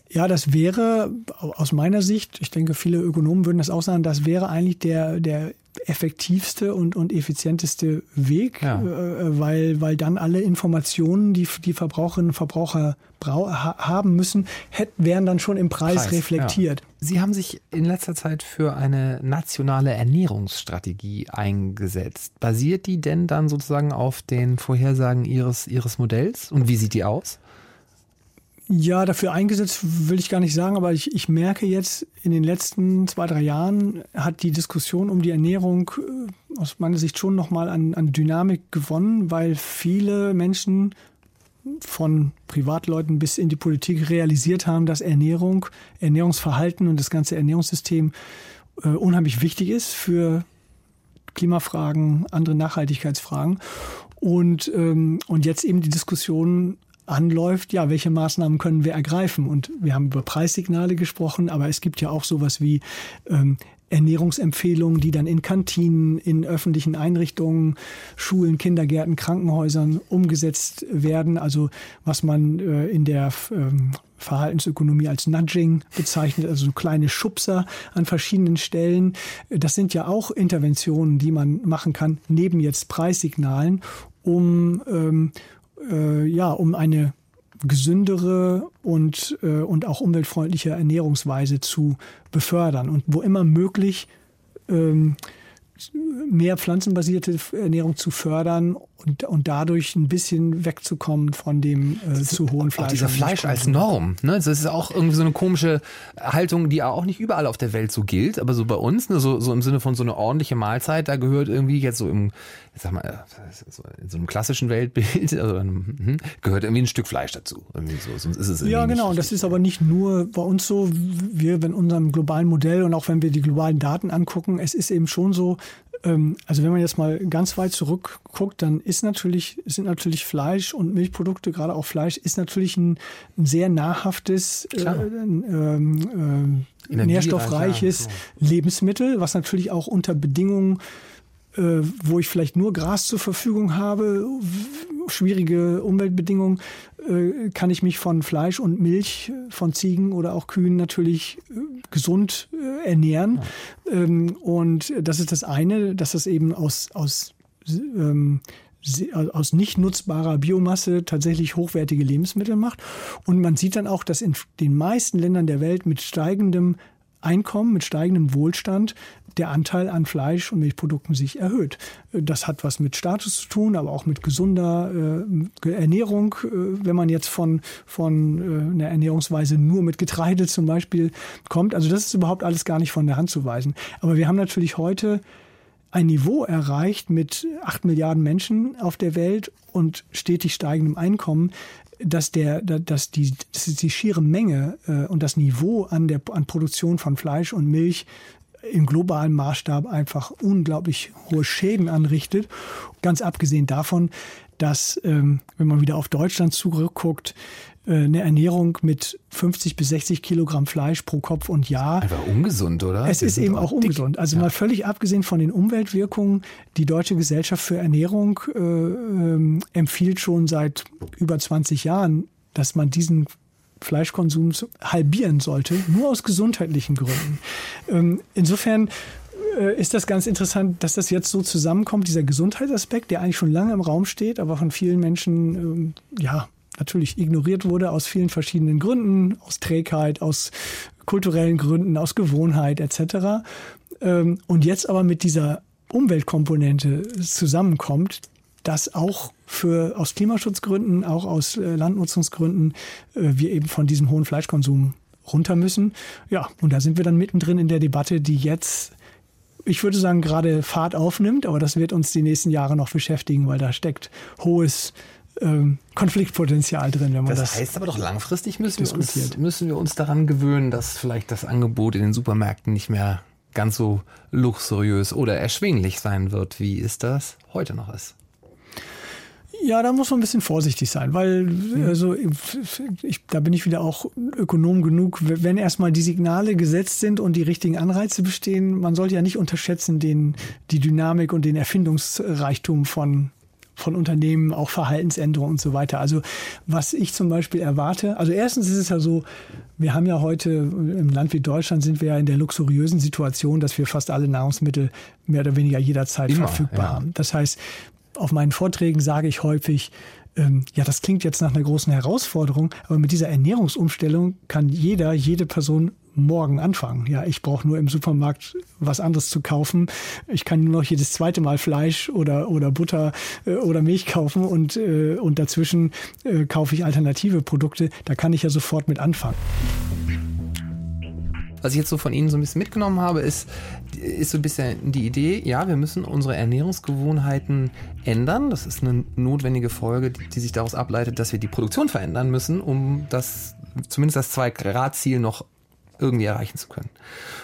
Ja, das wäre aus meiner Sicht, ich denke, viele Ökonomen würden das auch sagen, das wäre eigentlich der, der effektivste und, und effizienteste Weg, ja. äh, weil, weil dann alle Informationen, die die Verbraucherinnen und Verbraucher brau haben müssen, hätten, wären dann schon im Preis, Preis reflektiert. Ja. Sie haben sich in letzter Zeit für eine nationale Ernährungsstrategie eingesetzt. Basiert die denn dann sozusagen auf den Vorhersagen Ihres, Ihres Modells? Und wie sieht die aus? Ja, dafür eingesetzt will ich gar nicht sagen, aber ich, ich merke jetzt, in den letzten zwei, drei Jahren hat die Diskussion um die Ernährung äh, aus meiner Sicht schon nochmal an, an Dynamik gewonnen, weil viele Menschen von Privatleuten bis in die Politik realisiert haben, dass Ernährung, Ernährungsverhalten und das ganze Ernährungssystem äh, unheimlich wichtig ist für Klimafragen, andere Nachhaltigkeitsfragen. Und, ähm, und jetzt eben die Diskussion anläuft, ja, welche Maßnahmen können wir ergreifen? Und wir haben über Preissignale gesprochen, aber es gibt ja auch sowas wie ähm, Ernährungsempfehlungen, die dann in Kantinen, in öffentlichen Einrichtungen, Schulen, Kindergärten, Krankenhäusern umgesetzt werden. Also was man äh, in der ähm, Verhaltensökonomie als Nudging bezeichnet, also so kleine Schubser an verschiedenen Stellen. Das sind ja auch Interventionen, die man machen kann, neben jetzt Preissignalen, um, ähm, äh, ja, um eine gesündere und, äh, und auch umweltfreundliche Ernährungsweise zu befördern. Und wo immer möglich, ähm, mehr pflanzenbasierte Ernährung zu fördern und, und dadurch ein bisschen wegzukommen von dem äh, zu hohen Fleisch. Auch dieser Fleisch als Norm. Ne? Das ist auch irgendwie so eine komische Haltung, die auch nicht überall auf der Welt so gilt, aber so bei uns, ne, so, so im Sinne von so eine ordentliche Mahlzeit, da gehört irgendwie jetzt so im, sag mal, äh, in so einem klassischen Weltbild, also, hm, gehört irgendwie ein Stück Fleisch dazu. Irgendwie so, sonst ist es ja, genau. Und das ist aber nicht nur bei uns so. Wir, wenn unserem globalen Modell und auch wenn wir die globalen Daten angucken, es ist eben schon so, also wenn man jetzt mal ganz weit zurückguckt, dann ist natürlich, sind natürlich Fleisch und Milchprodukte, gerade auch Fleisch, ist natürlich ein, ein sehr nahrhaftes, äh, ähm, äh, nährstoffreiches Lebensmittel, was natürlich auch unter Bedingungen wo ich vielleicht nur Gras zur Verfügung habe, schwierige Umweltbedingungen, äh, kann ich mich von Fleisch und Milch von Ziegen oder auch Kühen natürlich äh, gesund ernähren. Ja. Ähm, und das ist das eine, dass das eben aus, aus ähm, aus nicht nutzbarer Biomasse tatsächlich hochwertige Lebensmittel macht. Und man sieht dann auch, dass in den meisten Ländern der Welt mit steigendem Einkommen, mit steigendem Wohlstand der Anteil an Fleisch- und Milchprodukten sich erhöht. Das hat was mit Status zu tun, aber auch mit gesunder äh, Ernährung. Äh, wenn man jetzt von, von äh, einer Ernährungsweise nur mit Getreide zum Beispiel kommt. Also das ist überhaupt alles gar nicht von der Hand zu weisen. Aber wir haben natürlich heute ein Niveau erreicht mit acht Milliarden Menschen auf der Welt und stetig steigendem Einkommen, dass der, dass die, dass die schiere Menge äh, und das Niveau an der an Produktion von Fleisch und Milch im globalen Maßstab einfach unglaublich hohe Schäden anrichtet. Ganz abgesehen davon, dass, ähm, wenn man wieder auf Deutschland zurückguckt, äh, eine Ernährung mit 50 bis 60 Kilogramm Fleisch pro Kopf und Jahr. Einfach ungesund, oder? Es ist eben auch dick. ungesund. Also ja. mal völlig abgesehen von den Umweltwirkungen, die Deutsche Gesellschaft für Ernährung äh, äh, empfiehlt schon seit über 20 Jahren, dass man diesen Fleischkonsum halbieren sollte, nur aus gesundheitlichen Gründen. Ähm, insofern äh, ist das ganz interessant, dass das jetzt so zusammenkommt, dieser Gesundheitsaspekt, der eigentlich schon lange im Raum steht, aber von vielen Menschen ähm, ja natürlich ignoriert wurde aus vielen verschiedenen Gründen, aus Trägheit, aus kulturellen Gründen, aus Gewohnheit etc. Ähm, und jetzt aber mit dieser Umweltkomponente zusammenkommt, dass auch für aus Klimaschutzgründen, auch aus äh, Landnutzungsgründen äh, wir eben von diesem hohen Fleischkonsum runter müssen. Ja, und da sind wir dann mittendrin in der Debatte, die jetzt ich würde sagen, gerade Fahrt aufnimmt, aber das wird uns die nächsten Jahre noch beschäftigen, weil da steckt hohes ähm, Konfliktpotenzial drin, wenn man das. Das heißt aber doch langfristig müssen wir, uns, müssen wir uns daran gewöhnen, dass vielleicht das Angebot in den Supermärkten nicht mehr ganz so luxuriös oder erschwinglich sein wird, wie es das heute noch ist. Ja, da muss man ein bisschen vorsichtig sein, weil also ich, da bin ich wieder auch Ökonom genug, wenn erstmal die Signale gesetzt sind und die richtigen Anreize bestehen, man sollte ja nicht unterschätzen den die Dynamik und den Erfindungsreichtum von von Unternehmen, auch Verhaltensänderungen und so weiter. Also was ich zum Beispiel erwarte, also erstens ist es ja so, wir haben ja heute im Land wie Deutschland sind wir ja in der luxuriösen Situation, dass wir fast alle Nahrungsmittel mehr oder weniger jederzeit Immer, verfügbar ja. haben. Das heißt, auf meinen Vorträgen sage ich häufig, ähm, ja, das klingt jetzt nach einer großen Herausforderung, aber mit dieser Ernährungsumstellung kann jeder, jede Person morgen anfangen. Ja, ich brauche nur im Supermarkt was anderes zu kaufen. Ich kann nur noch jedes zweite Mal Fleisch oder, oder Butter äh, oder Milch kaufen und, äh, und dazwischen äh, kaufe ich alternative Produkte. Da kann ich ja sofort mit anfangen. Was ich jetzt so von Ihnen so ein bisschen mitgenommen habe, ist, ist so ein bisschen die Idee, ja, wir müssen unsere Ernährungsgewohnheiten ändern. Das ist eine notwendige Folge, die, die sich daraus ableitet, dass wir die Produktion verändern müssen, um das, zumindest das Zwei-Grad-Ziel noch irgendwie erreichen zu können.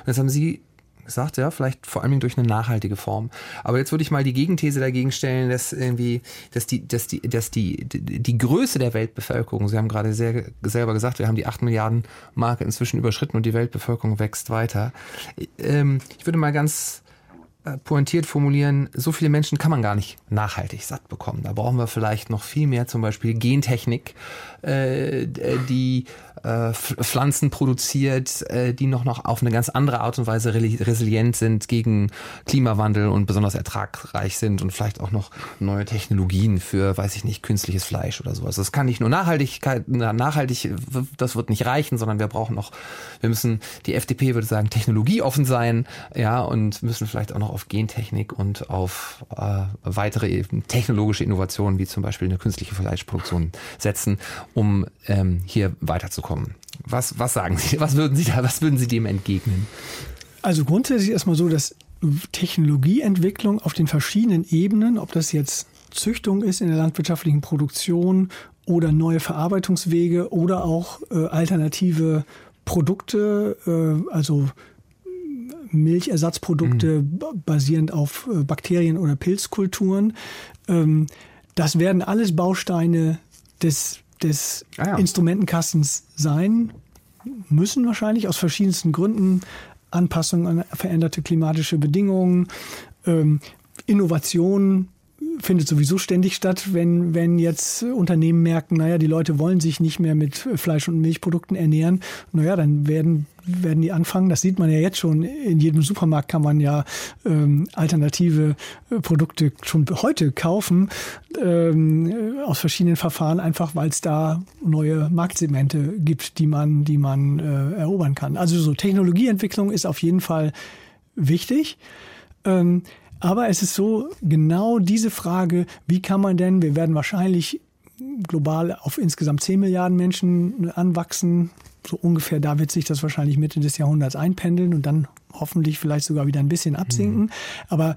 Und jetzt haben Sie gesagt, ja, vielleicht vor allem durch eine nachhaltige Form. Aber jetzt würde ich mal die Gegenthese dagegen stellen, dass irgendwie, dass die, dass die, dass die, die, die Größe der Weltbevölkerung, Sie haben gerade sehr, selber gesagt, wir haben die 8 Milliarden Marke inzwischen überschritten und die Weltbevölkerung wächst weiter. Ähm, ich würde mal ganz äh, pointiert formulieren, so viele Menschen kann man gar nicht nachhaltig satt bekommen. Da brauchen wir vielleicht noch viel mehr, zum Beispiel Gentechnik, äh, die äh, Pflanzen produziert, äh, die noch, noch auf eine ganz andere Art und Weise resilient sind gegen Klimawandel und besonders ertragreich sind und vielleicht auch noch neue Technologien für, weiß ich nicht, künstliches Fleisch oder sowas. Das kann nicht nur Nachhaltigkeit, nachhaltig, das wird nicht reichen, sondern wir brauchen noch, wir müssen, die FDP würde sagen, technologieoffen sein, ja, und müssen vielleicht auch noch auf Gentechnik und auf äh, weitere technologische Innovationen, wie zum Beispiel eine künstliche Fleischproduktion setzen, um ähm, hier weiterzukommen. Was, was sagen Sie? Was würden Sie da, was würden Sie dem entgegnen? Also grundsätzlich erstmal so, dass Technologieentwicklung auf den verschiedenen Ebenen, ob das jetzt Züchtung ist in der landwirtschaftlichen Produktion oder neue Verarbeitungswege oder auch äh, alternative Produkte, äh, also Milchersatzprodukte mhm. basierend auf äh, Bakterien oder Pilzkulturen. Ähm, das werden alles Bausteine des, des ah ja. Instrumentenkastens sein müssen wahrscheinlich aus verschiedensten Gründen. Anpassung an veränderte klimatische Bedingungen, ähm, Innovation findet sowieso ständig statt, wenn, wenn jetzt Unternehmen merken, naja, die Leute wollen sich nicht mehr mit Fleisch- und Milchprodukten ernähren. Naja, dann werden, werden die anfangen. Das sieht man ja jetzt schon. In jedem Supermarkt kann man ja ähm, alternative äh, Produkte schon heute kaufen ähm, aus verschiedenen Verfahren, einfach weil es da neue Marktsegmente gibt, die man, die man äh, erobern kann. Also so Technologieentwicklung ist auf jeden Fall wichtig. Ähm, aber es ist so, genau diese Frage, wie kann man denn, wir werden wahrscheinlich global auf insgesamt 10 Milliarden Menschen anwachsen, so ungefähr da wird sich das wahrscheinlich Mitte des Jahrhunderts einpendeln und dann hoffentlich vielleicht sogar wieder ein bisschen absinken. Mhm. Aber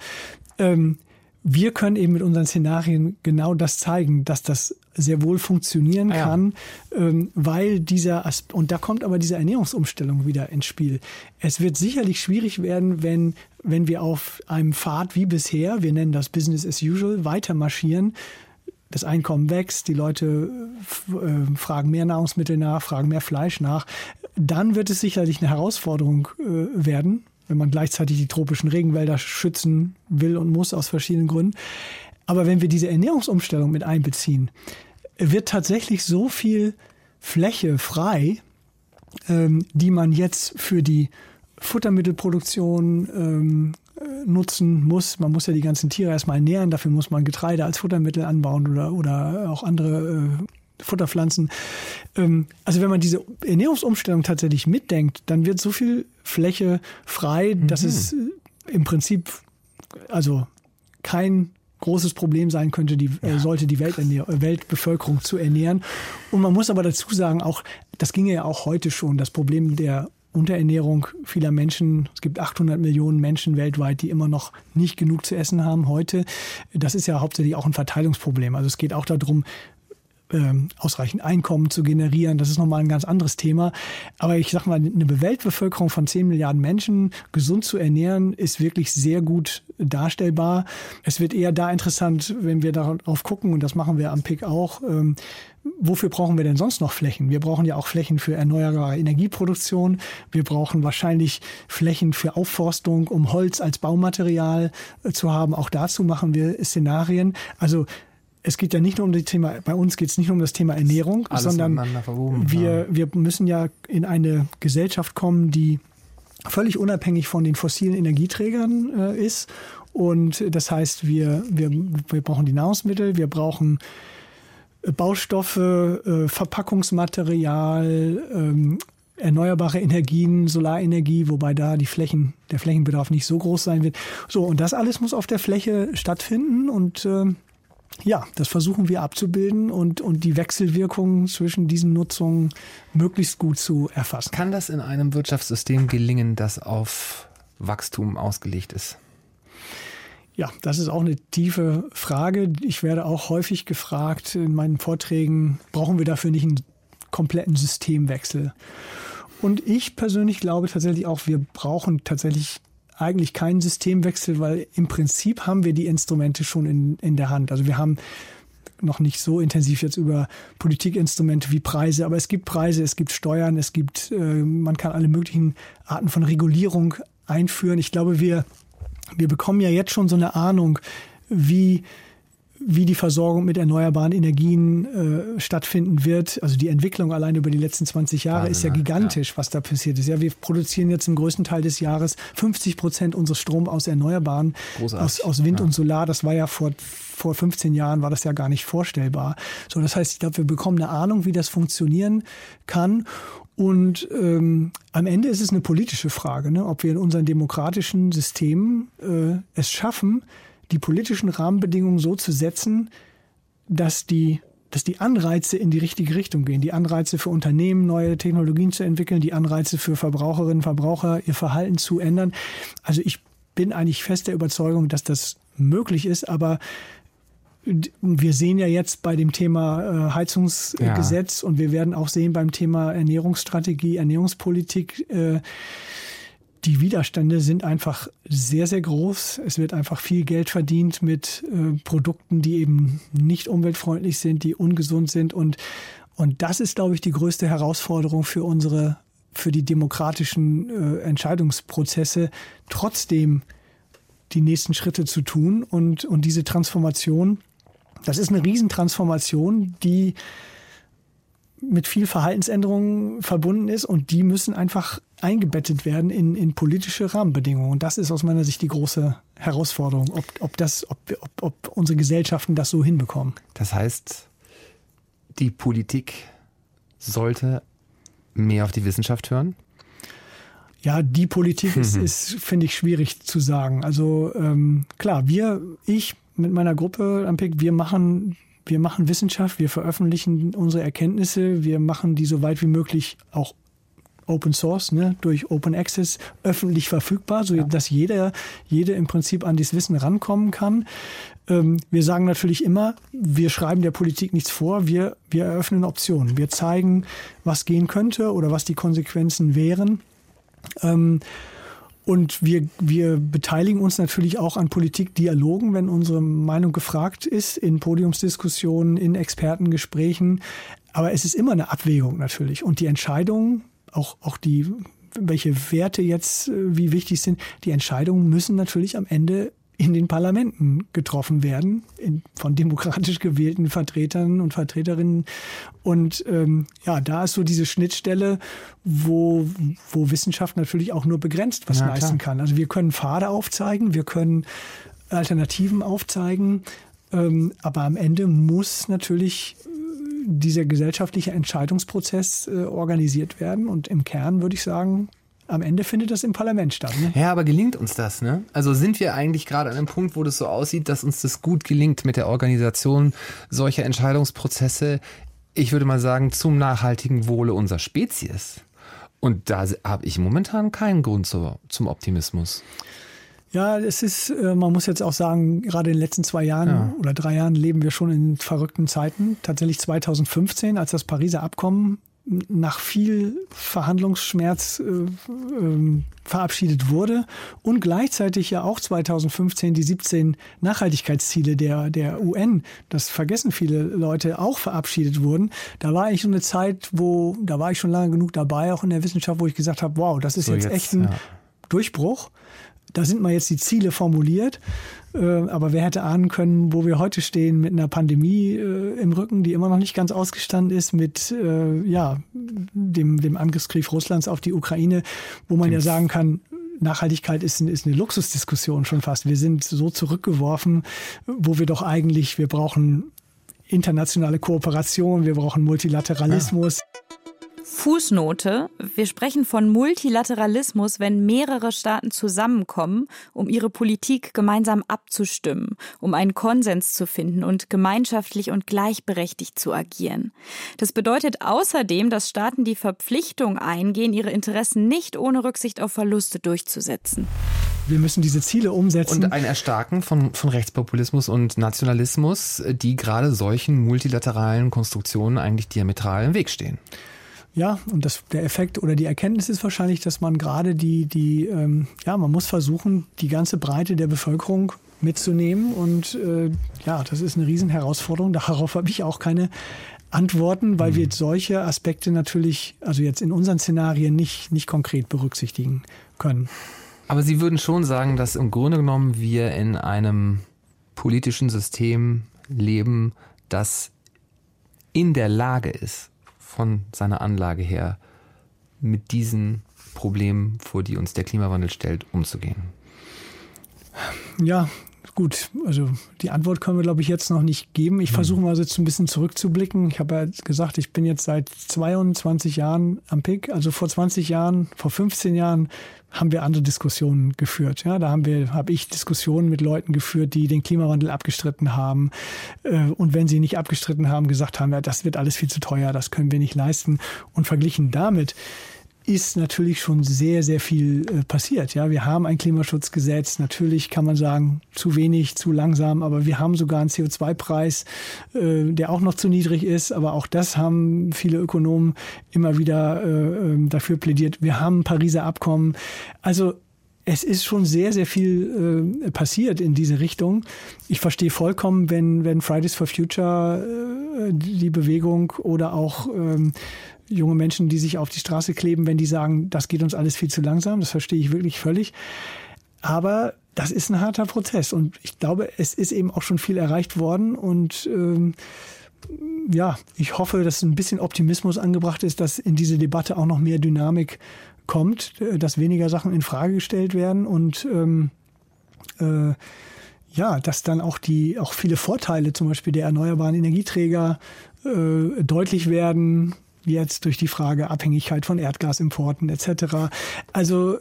ähm, wir können eben mit unseren Szenarien genau das zeigen, dass das sehr wohl funktionieren ah, ja. kann, ähm, weil dieser Asp und da kommt aber diese Ernährungsumstellung wieder ins Spiel. Es wird sicherlich schwierig werden, wenn wenn wir auf einem Pfad wie bisher, wir nennen das Business as usual, weiter marschieren. Das Einkommen wächst, die Leute äh, fragen mehr Nahrungsmittel nach, fragen mehr Fleisch nach. Dann wird es sicherlich eine Herausforderung äh, werden, wenn man gleichzeitig die tropischen Regenwälder schützen will und muss aus verschiedenen Gründen. Aber wenn wir diese Ernährungsumstellung mit einbeziehen, wird tatsächlich so viel Fläche frei, ähm, die man jetzt für die Futtermittelproduktion ähm, äh, nutzen muss. Man muss ja die ganzen Tiere erstmal ernähren, dafür muss man Getreide als Futtermittel anbauen oder, oder auch andere äh, Futterpflanzen. Ähm, also wenn man diese Ernährungsumstellung tatsächlich mitdenkt, dann wird so viel Fläche frei, mhm. dass es äh, im Prinzip also kein großes Problem sein könnte, die äh, ja. sollte die Weltbevölkerung zu ernähren. Und man muss aber dazu sagen, auch das ginge ja auch heute schon. Das Problem der Unterernährung vieler Menschen. Es gibt 800 Millionen Menschen weltweit, die immer noch nicht genug zu essen haben heute. Das ist ja hauptsächlich auch ein Verteilungsproblem. Also es geht auch darum, ähm, ausreichend Einkommen zu generieren. Das ist nochmal ein ganz anderes Thema. Aber ich sag mal, eine Weltbevölkerung von 10 Milliarden Menschen gesund zu ernähren, ist wirklich sehr gut darstellbar. Es wird eher da interessant, wenn wir darauf gucken, und das machen wir am PIC auch, ähm, wofür brauchen wir denn sonst noch Flächen? Wir brauchen ja auch Flächen für erneuerbare Energieproduktion. Wir brauchen wahrscheinlich Flächen für Aufforstung, um Holz als Baumaterial äh, zu haben. Auch dazu machen wir Szenarien. Also es geht ja nicht nur um das Thema, bei uns geht es nicht nur um das Thema Ernährung, Alles sondern wir, wir müssen ja in eine Gesellschaft kommen, die völlig unabhängig von den fossilen Energieträgern äh, ist. Und das heißt, wir, wir, wir brauchen die Nahrungsmittel, wir brauchen äh, Baustoffe, äh, Verpackungsmaterial, ähm, erneuerbare Energien, Solarenergie, wobei da die Flächen, der Flächenbedarf nicht so groß sein wird. So, und das alles muss auf der Fläche stattfinden und äh, ja, das versuchen wir abzubilden und, und die Wechselwirkungen zwischen diesen Nutzungen möglichst gut zu erfassen. Kann das in einem Wirtschaftssystem gelingen, das auf Wachstum ausgelegt ist? Ja, das ist auch eine tiefe Frage. Ich werde auch häufig gefragt in meinen Vorträgen, brauchen wir dafür nicht einen kompletten Systemwechsel? Und ich persönlich glaube tatsächlich auch, wir brauchen tatsächlich eigentlich keinen Systemwechsel, weil im Prinzip haben wir die Instrumente schon in, in der Hand. Also wir haben noch nicht so intensiv jetzt über Politikinstrumente wie Preise, aber es gibt Preise, es gibt Steuern, es gibt, äh, man kann alle möglichen Arten von Regulierung einführen. Ich glaube, wir, wir bekommen ja jetzt schon so eine Ahnung, wie wie die Versorgung mit erneuerbaren Energien äh, stattfinden wird. Also die Entwicklung allein über die letzten 20 Jahre Wahnsinn, ist ja gigantisch, ja. was da passiert ist. Ja, wir produzieren jetzt im größten Teil des Jahres 50 Prozent unseres Stroms aus Erneuerbaren, aus, aus, Wind ja. und Solar. Das war ja vor, vor 15 Jahren war das ja gar nicht vorstellbar. So, das heißt, ich glaube, wir bekommen eine Ahnung, wie das funktionieren kann. Und ähm, am Ende ist es eine politische Frage, ne? ob wir in unseren demokratischen Systemen äh, es schaffen, die politischen Rahmenbedingungen so zu setzen, dass die dass die Anreize in die richtige Richtung gehen. Die Anreize für Unternehmen, neue Technologien zu entwickeln, die Anreize für Verbraucherinnen und Verbraucher, ihr Verhalten zu ändern. Also ich bin eigentlich fest der Überzeugung, dass das möglich ist, aber wir sehen ja jetzt bei dem Thema äh, Heizungsgesetz ja. und wir werden auch sehen beim Thema Ernährungsstrategie, Ernährungspolitik, äh, die Widerstände sind einfach sehr, sehr groß. Es wird einfach viel Geld verdient mit äh, Produkten, die eben nicht umweltfreundlich sind, die ungesund sind. Und, und das ist, glaube ich, die größte Herausforderung für unsere, für die demokratischen äh, Entscheidungsprozesse, trotzdem die nächsten Schritte zu tun und, und diese Transformation. Das ist eine Riesentransformation, die mit viel Verhaltensänderungen verbunden ist und die müssen einfach eingebettet werden in, in politische Rahmenbedingungen. Und das ist aus meiner Sicht die große Herausforderung, ob, ob, das, ob, ob, ob unsere Gesellschaften das so hinbekommen. Das heißt, die Politik sollte mehr auf die Wissenschaft hören? Ja, die Politik ist, ist finde ich, schwierig zu sagen. Also ähm, klar, wir, ich mit meiner Gruppe am PIC, wir machen wir machen Wissenschaft, wir veröffentlichen unsere Erkenntnisse, wir machen die so weit wie möglich auch Open Source, ne, durch Open Access öffentlich verfügbar, so ja. dass jeder, jede im Prinzip an dieses Wissen rankommen kann. Ähm, wir sagen natürlich immer, wir schreiben der Politik nichts vor, wir, wir eröffnen Optionen. Wir zeigen, was gehen könnte oder was die Konsequenzen wären. Ähm, und wir, wir beteiligen uns natürlich auch an Politikdialogen, wenn unsere Meinung gefragt ist, in Podiumsdiskussionen, in Expertengesprächen. Aber es ist immer eine Abwägung natürlich. Und die Entscheidungen, auch, auch die, welche Werte jetzt äh, wie wichtig sind, die Entscheidungen müssen natürlich am Ende in den Parlamenten getroffen werden, in, von demokratisch gewählten Vertretern und Vertreterinnen. Und ähm, ja, da ist so diese Schnittstelle, wo, wo Wissenschaft natürlich auch nur begrenzt was ja, leisten kann. Also wir können Pfade aufzeigen, wir können Alternativen aufzeigen, ähm, aber am Ende muss natürlich dieser gesellschaftliche Entscheidungsprozess äh, organisiert werden. Und im Kern würde ich sagen, am Ende findet das im Parlament statt. Ne? Ja, aber gelingt uns das? Ne? Also sind wir eigentlich gerade an einem Punkt, wo das so aussieht, dass uns das gut gelingt mit der Organisation solcher Entscheidungsprozesse, ich würde mal sagen, zum nachhaltigen Wohle unserer Spezies? Und da habe ich momentan keinen Grund zu, zum Optimismus. Ja, es ist, äh, man muss jetzt auch sagen, gerade in den letzten zwei Jahren ja. oder drei Jahren leben wir schon in verrückten Zeiten. Tatsächlich 2015, als das Pariser Abkommen nach viel Verhandlungsschmerz äh, äh, verabschiedet wurde und gleichzeitig ja auch 2015 die 17 Nachhaltigkeitsziele der, der UN, das vergessen viele Leute, auch verabschiedet wurden. Da war ich so eine Zeit, wo, da war ich schon lange genug dabei, auch in der Wissenschaft, wo ich gesagt habe, wow, das ist so jetzt, jetzt, echt ein ja. Durchbruch. Da sind mal jetzt die Ziele formuliert. Äh, aber wer hätte ahnen können, wo wir heute stehen mit einer Pandemie äh, im Rücken, die immer noch nicht ganz ausgestanden ist, mit äh, ja, dem, dem Angriffskrieg Russlands auf die Ukraine, wo man ja sagen kann, Nachhaltigkeit ist, ist eine Luxusdiskussion schon fast. Wir sind so zurückgeworfen, wo wir doch eigentlich, wir brauchen internationale Kooperation, wir brauchen Multilateralismus. Ja. Fußnote. Wir sprechen von Multilateralismus, wenn mehrere Staaten zusammenkommen, um ihre Politik gemeinsam abzustimmen, um einen Konsens zu finden und gemeinschaftlich und gleichberechtigt zu agieren. Das bedeutet außerdem, dass Staaten die Verpflichtung eingehen, ihre Interessen nicht ohne Rücksicht auf Verluste durchzusetzen. Wir müssen diese Ziele umsetzen. Und ein Erstarken von, von Rechtspopulismus und Nationalismus, die gerade solchen multilateralen Konstruktionen eigentlich diametral im Weg stehen. Ja, und das, der Effekt oder die Erkenntnis ist wahrscheinlich, dass man gerade die, die ähm, ja, man muss versuchen, die ganze Breite der Bevölkerung mitzunehmen. Und äh, ja, das ist eine Riesenherausforderung. Darauf habe ich auch keine Antworten, weil mhm. wir solche Aspekte natürlich, also jetzt in unseren Szenarien nicht, nicht konkret berücksichtigen können. Aber Sie würden schon sagen, dass im Grunde genommen wir in einem politischen System leben, das in der Lage ist, von seiner Anlage her mit diesen Problemen, vor die uns der Klimawandel stellt, umzugehen? Ja, gut. Also die Antwort können wir, glaube ich, jetzt noch nicht geben. Ich hm. versuche mal jetzt ein bisschen zurückzublicken. Ich habe ja gesagt, ich bin jetzt seit 22 Jahren am PIC. Also vor 20 Jahren, vor 15 Jahren haben wir andere Diskussionen geführt. Ja, da haben wir, habe ich Diskussionen mit Leuten geführt, die den Klimawandel abgestritten haben. Äh, und wenn sie nicht abgestritten haben, gesagt haben, ja, das wird alles viel zu teuer, das können wir nicht leisten. Und verglichen damit ist natürlich schon sehr, sehr viel äh, passiert. Ja, wir haben ein Klimaschutzgesetz. Natürlich kann man sagen, zu wenig, zu langsam, aber wir haben sogar einen CO2-Preis, äh, der auch noch zu niedrig ist. Aber auch das haben viele Ökonomen immer wieder äh, ähm, dafür plädiert. Wir haben ein Pariser Abkommen. Also es ist schon sehr, sehr viel äh, passiert in diese Richtung. Ich verstehe vollkommen, wenn, wenn Fridays for Future äh, die Bewegung oder auch ähm, junge Menschen, die sich auf die Straße kleben, wenn die sagen, das geht uns alles viel zu langsam. Das verstehe ich wirklich völlig. Aber das ist ein harter Prozess und ich glaube, es ist eben auch schon viel erreicht worden und ähm, ja, ich hoffe, dass ein bisschen Optimismus angebracht ist, dass in diese Debatte auch noch mehr Dynamik kommt, dass weniger Sachen in Frage gestellt werden und ähm, äh, ja, dass dann auch die auch viele Vorteile zum Beispiel der erneuerbaren Energieträger äh, deutlich werden, jetzt durch die Frage Abhängigkeit von Erdgasimporten etc. Also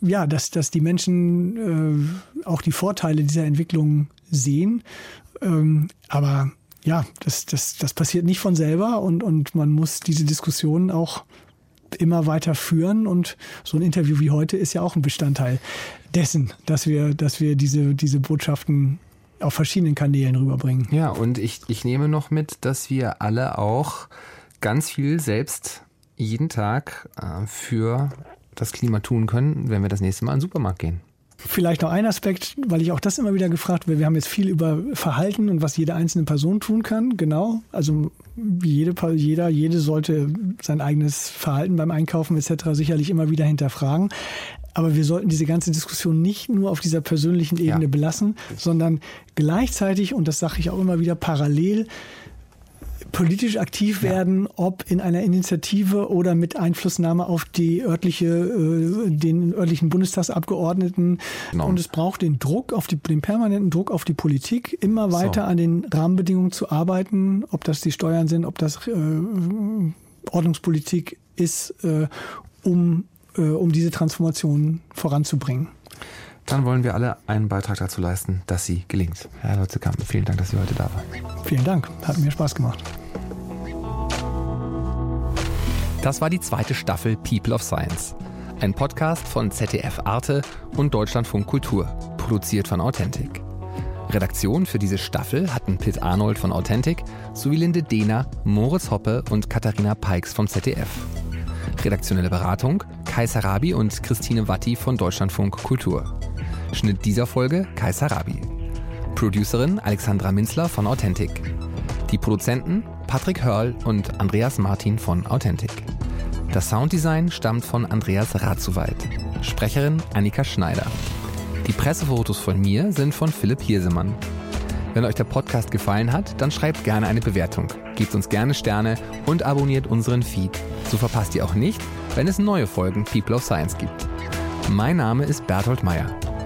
ja, dass, dass die Menschen äh, auch die Vorteile dieser Entwicklung sehen. Ähm, aber ja, das, das, das passiert nicht von selber und, und man muss diese Diskussionen auch immer weiter führen und so ein Interview wie heute ist ja auch ein Bestandteil dessen, dass wir, dass wir diese, diese Botschaften auf verschiedenen Kanälen rüberbringen. Ja, und ich, ich nehme noch mit, dass wir alle auch ganz viel selbst jeden Tag äh, für das Klima tun können, wenn wir das nächste Mal in den Supermarkt gehen. Vielleicht noch ein Aspekt, weil ich auch das immer wieder gefragt werde. Wir haben jetzt viel über Verhalten und was jede einzelne Person tun kann. Genau. Also jede, jeder, jede sollte sein eigenes Verhalten beim Einkaufen etc. sicherlich immer wieder hinterfragen. Aber wir sollten diese ganze Diskussion nicht nur auf dieser persönlichen Ebene ja. belassen, sondern gleichzeitig, und das sage ich auch immer wieder, parallel politisch aktiv werden, ja. ob in einer Initiative oder mit Einflussnahme auf die örtliche, äh, den örtlichen Bundestagsabgeordneten. Genau. Und es braucht den Druck auf die, den permanenten Druck auf die Politik, immer weiter so. an den Rahmenbedingungen zu arbeiten, ob das die Steuern sind, ob das äh, Ordnungspolitik ist, äh, um, äh, um diese Transformation voranzubringen. Dann wollen wir alle einen Beitrag dazu leisten, dass sie gelingt. Herr Lotzekamp, vielen Dank, dass Sie heute da waren. Vielen Dank, hat mir Spaß gemacht. Das war die zweite Staffel People of Science, ein Podcast von ZDF Arte und Deutschlandfunk Kultur. produziert von Authentic. Redaktion für diese Staffel hatten Pitt Arnold von Authentic sowie Linde Dehner, Moritz Hoppe und Katharina Peix vom ZDF. Redaktionelle Beratung Kai Sarabi und Christine Watti von Deutschlandfunk Kultur. Schnitt dieser Folge Kai Sarabi. Producerin Alexandra Minzler von Authentic. Die Produzenten Patrick Hörl und Andreas Martin von Authentic. Das Sounddesign stammt von Andreas Ratzuweit. Sprecherin Annika Schneider. Die Pressefotos von mir sind von Philipp Hirsemann. Wenn euch der Podcast gefallen hat, dann schreibt gerne eine Bewertung, gebt uns gerne Sterne und abonniert unseren Feed. So verpasst ihr auch nicht, wenn es neue Folgen People of Science gibt. Mein Name ist Berthold Meyer.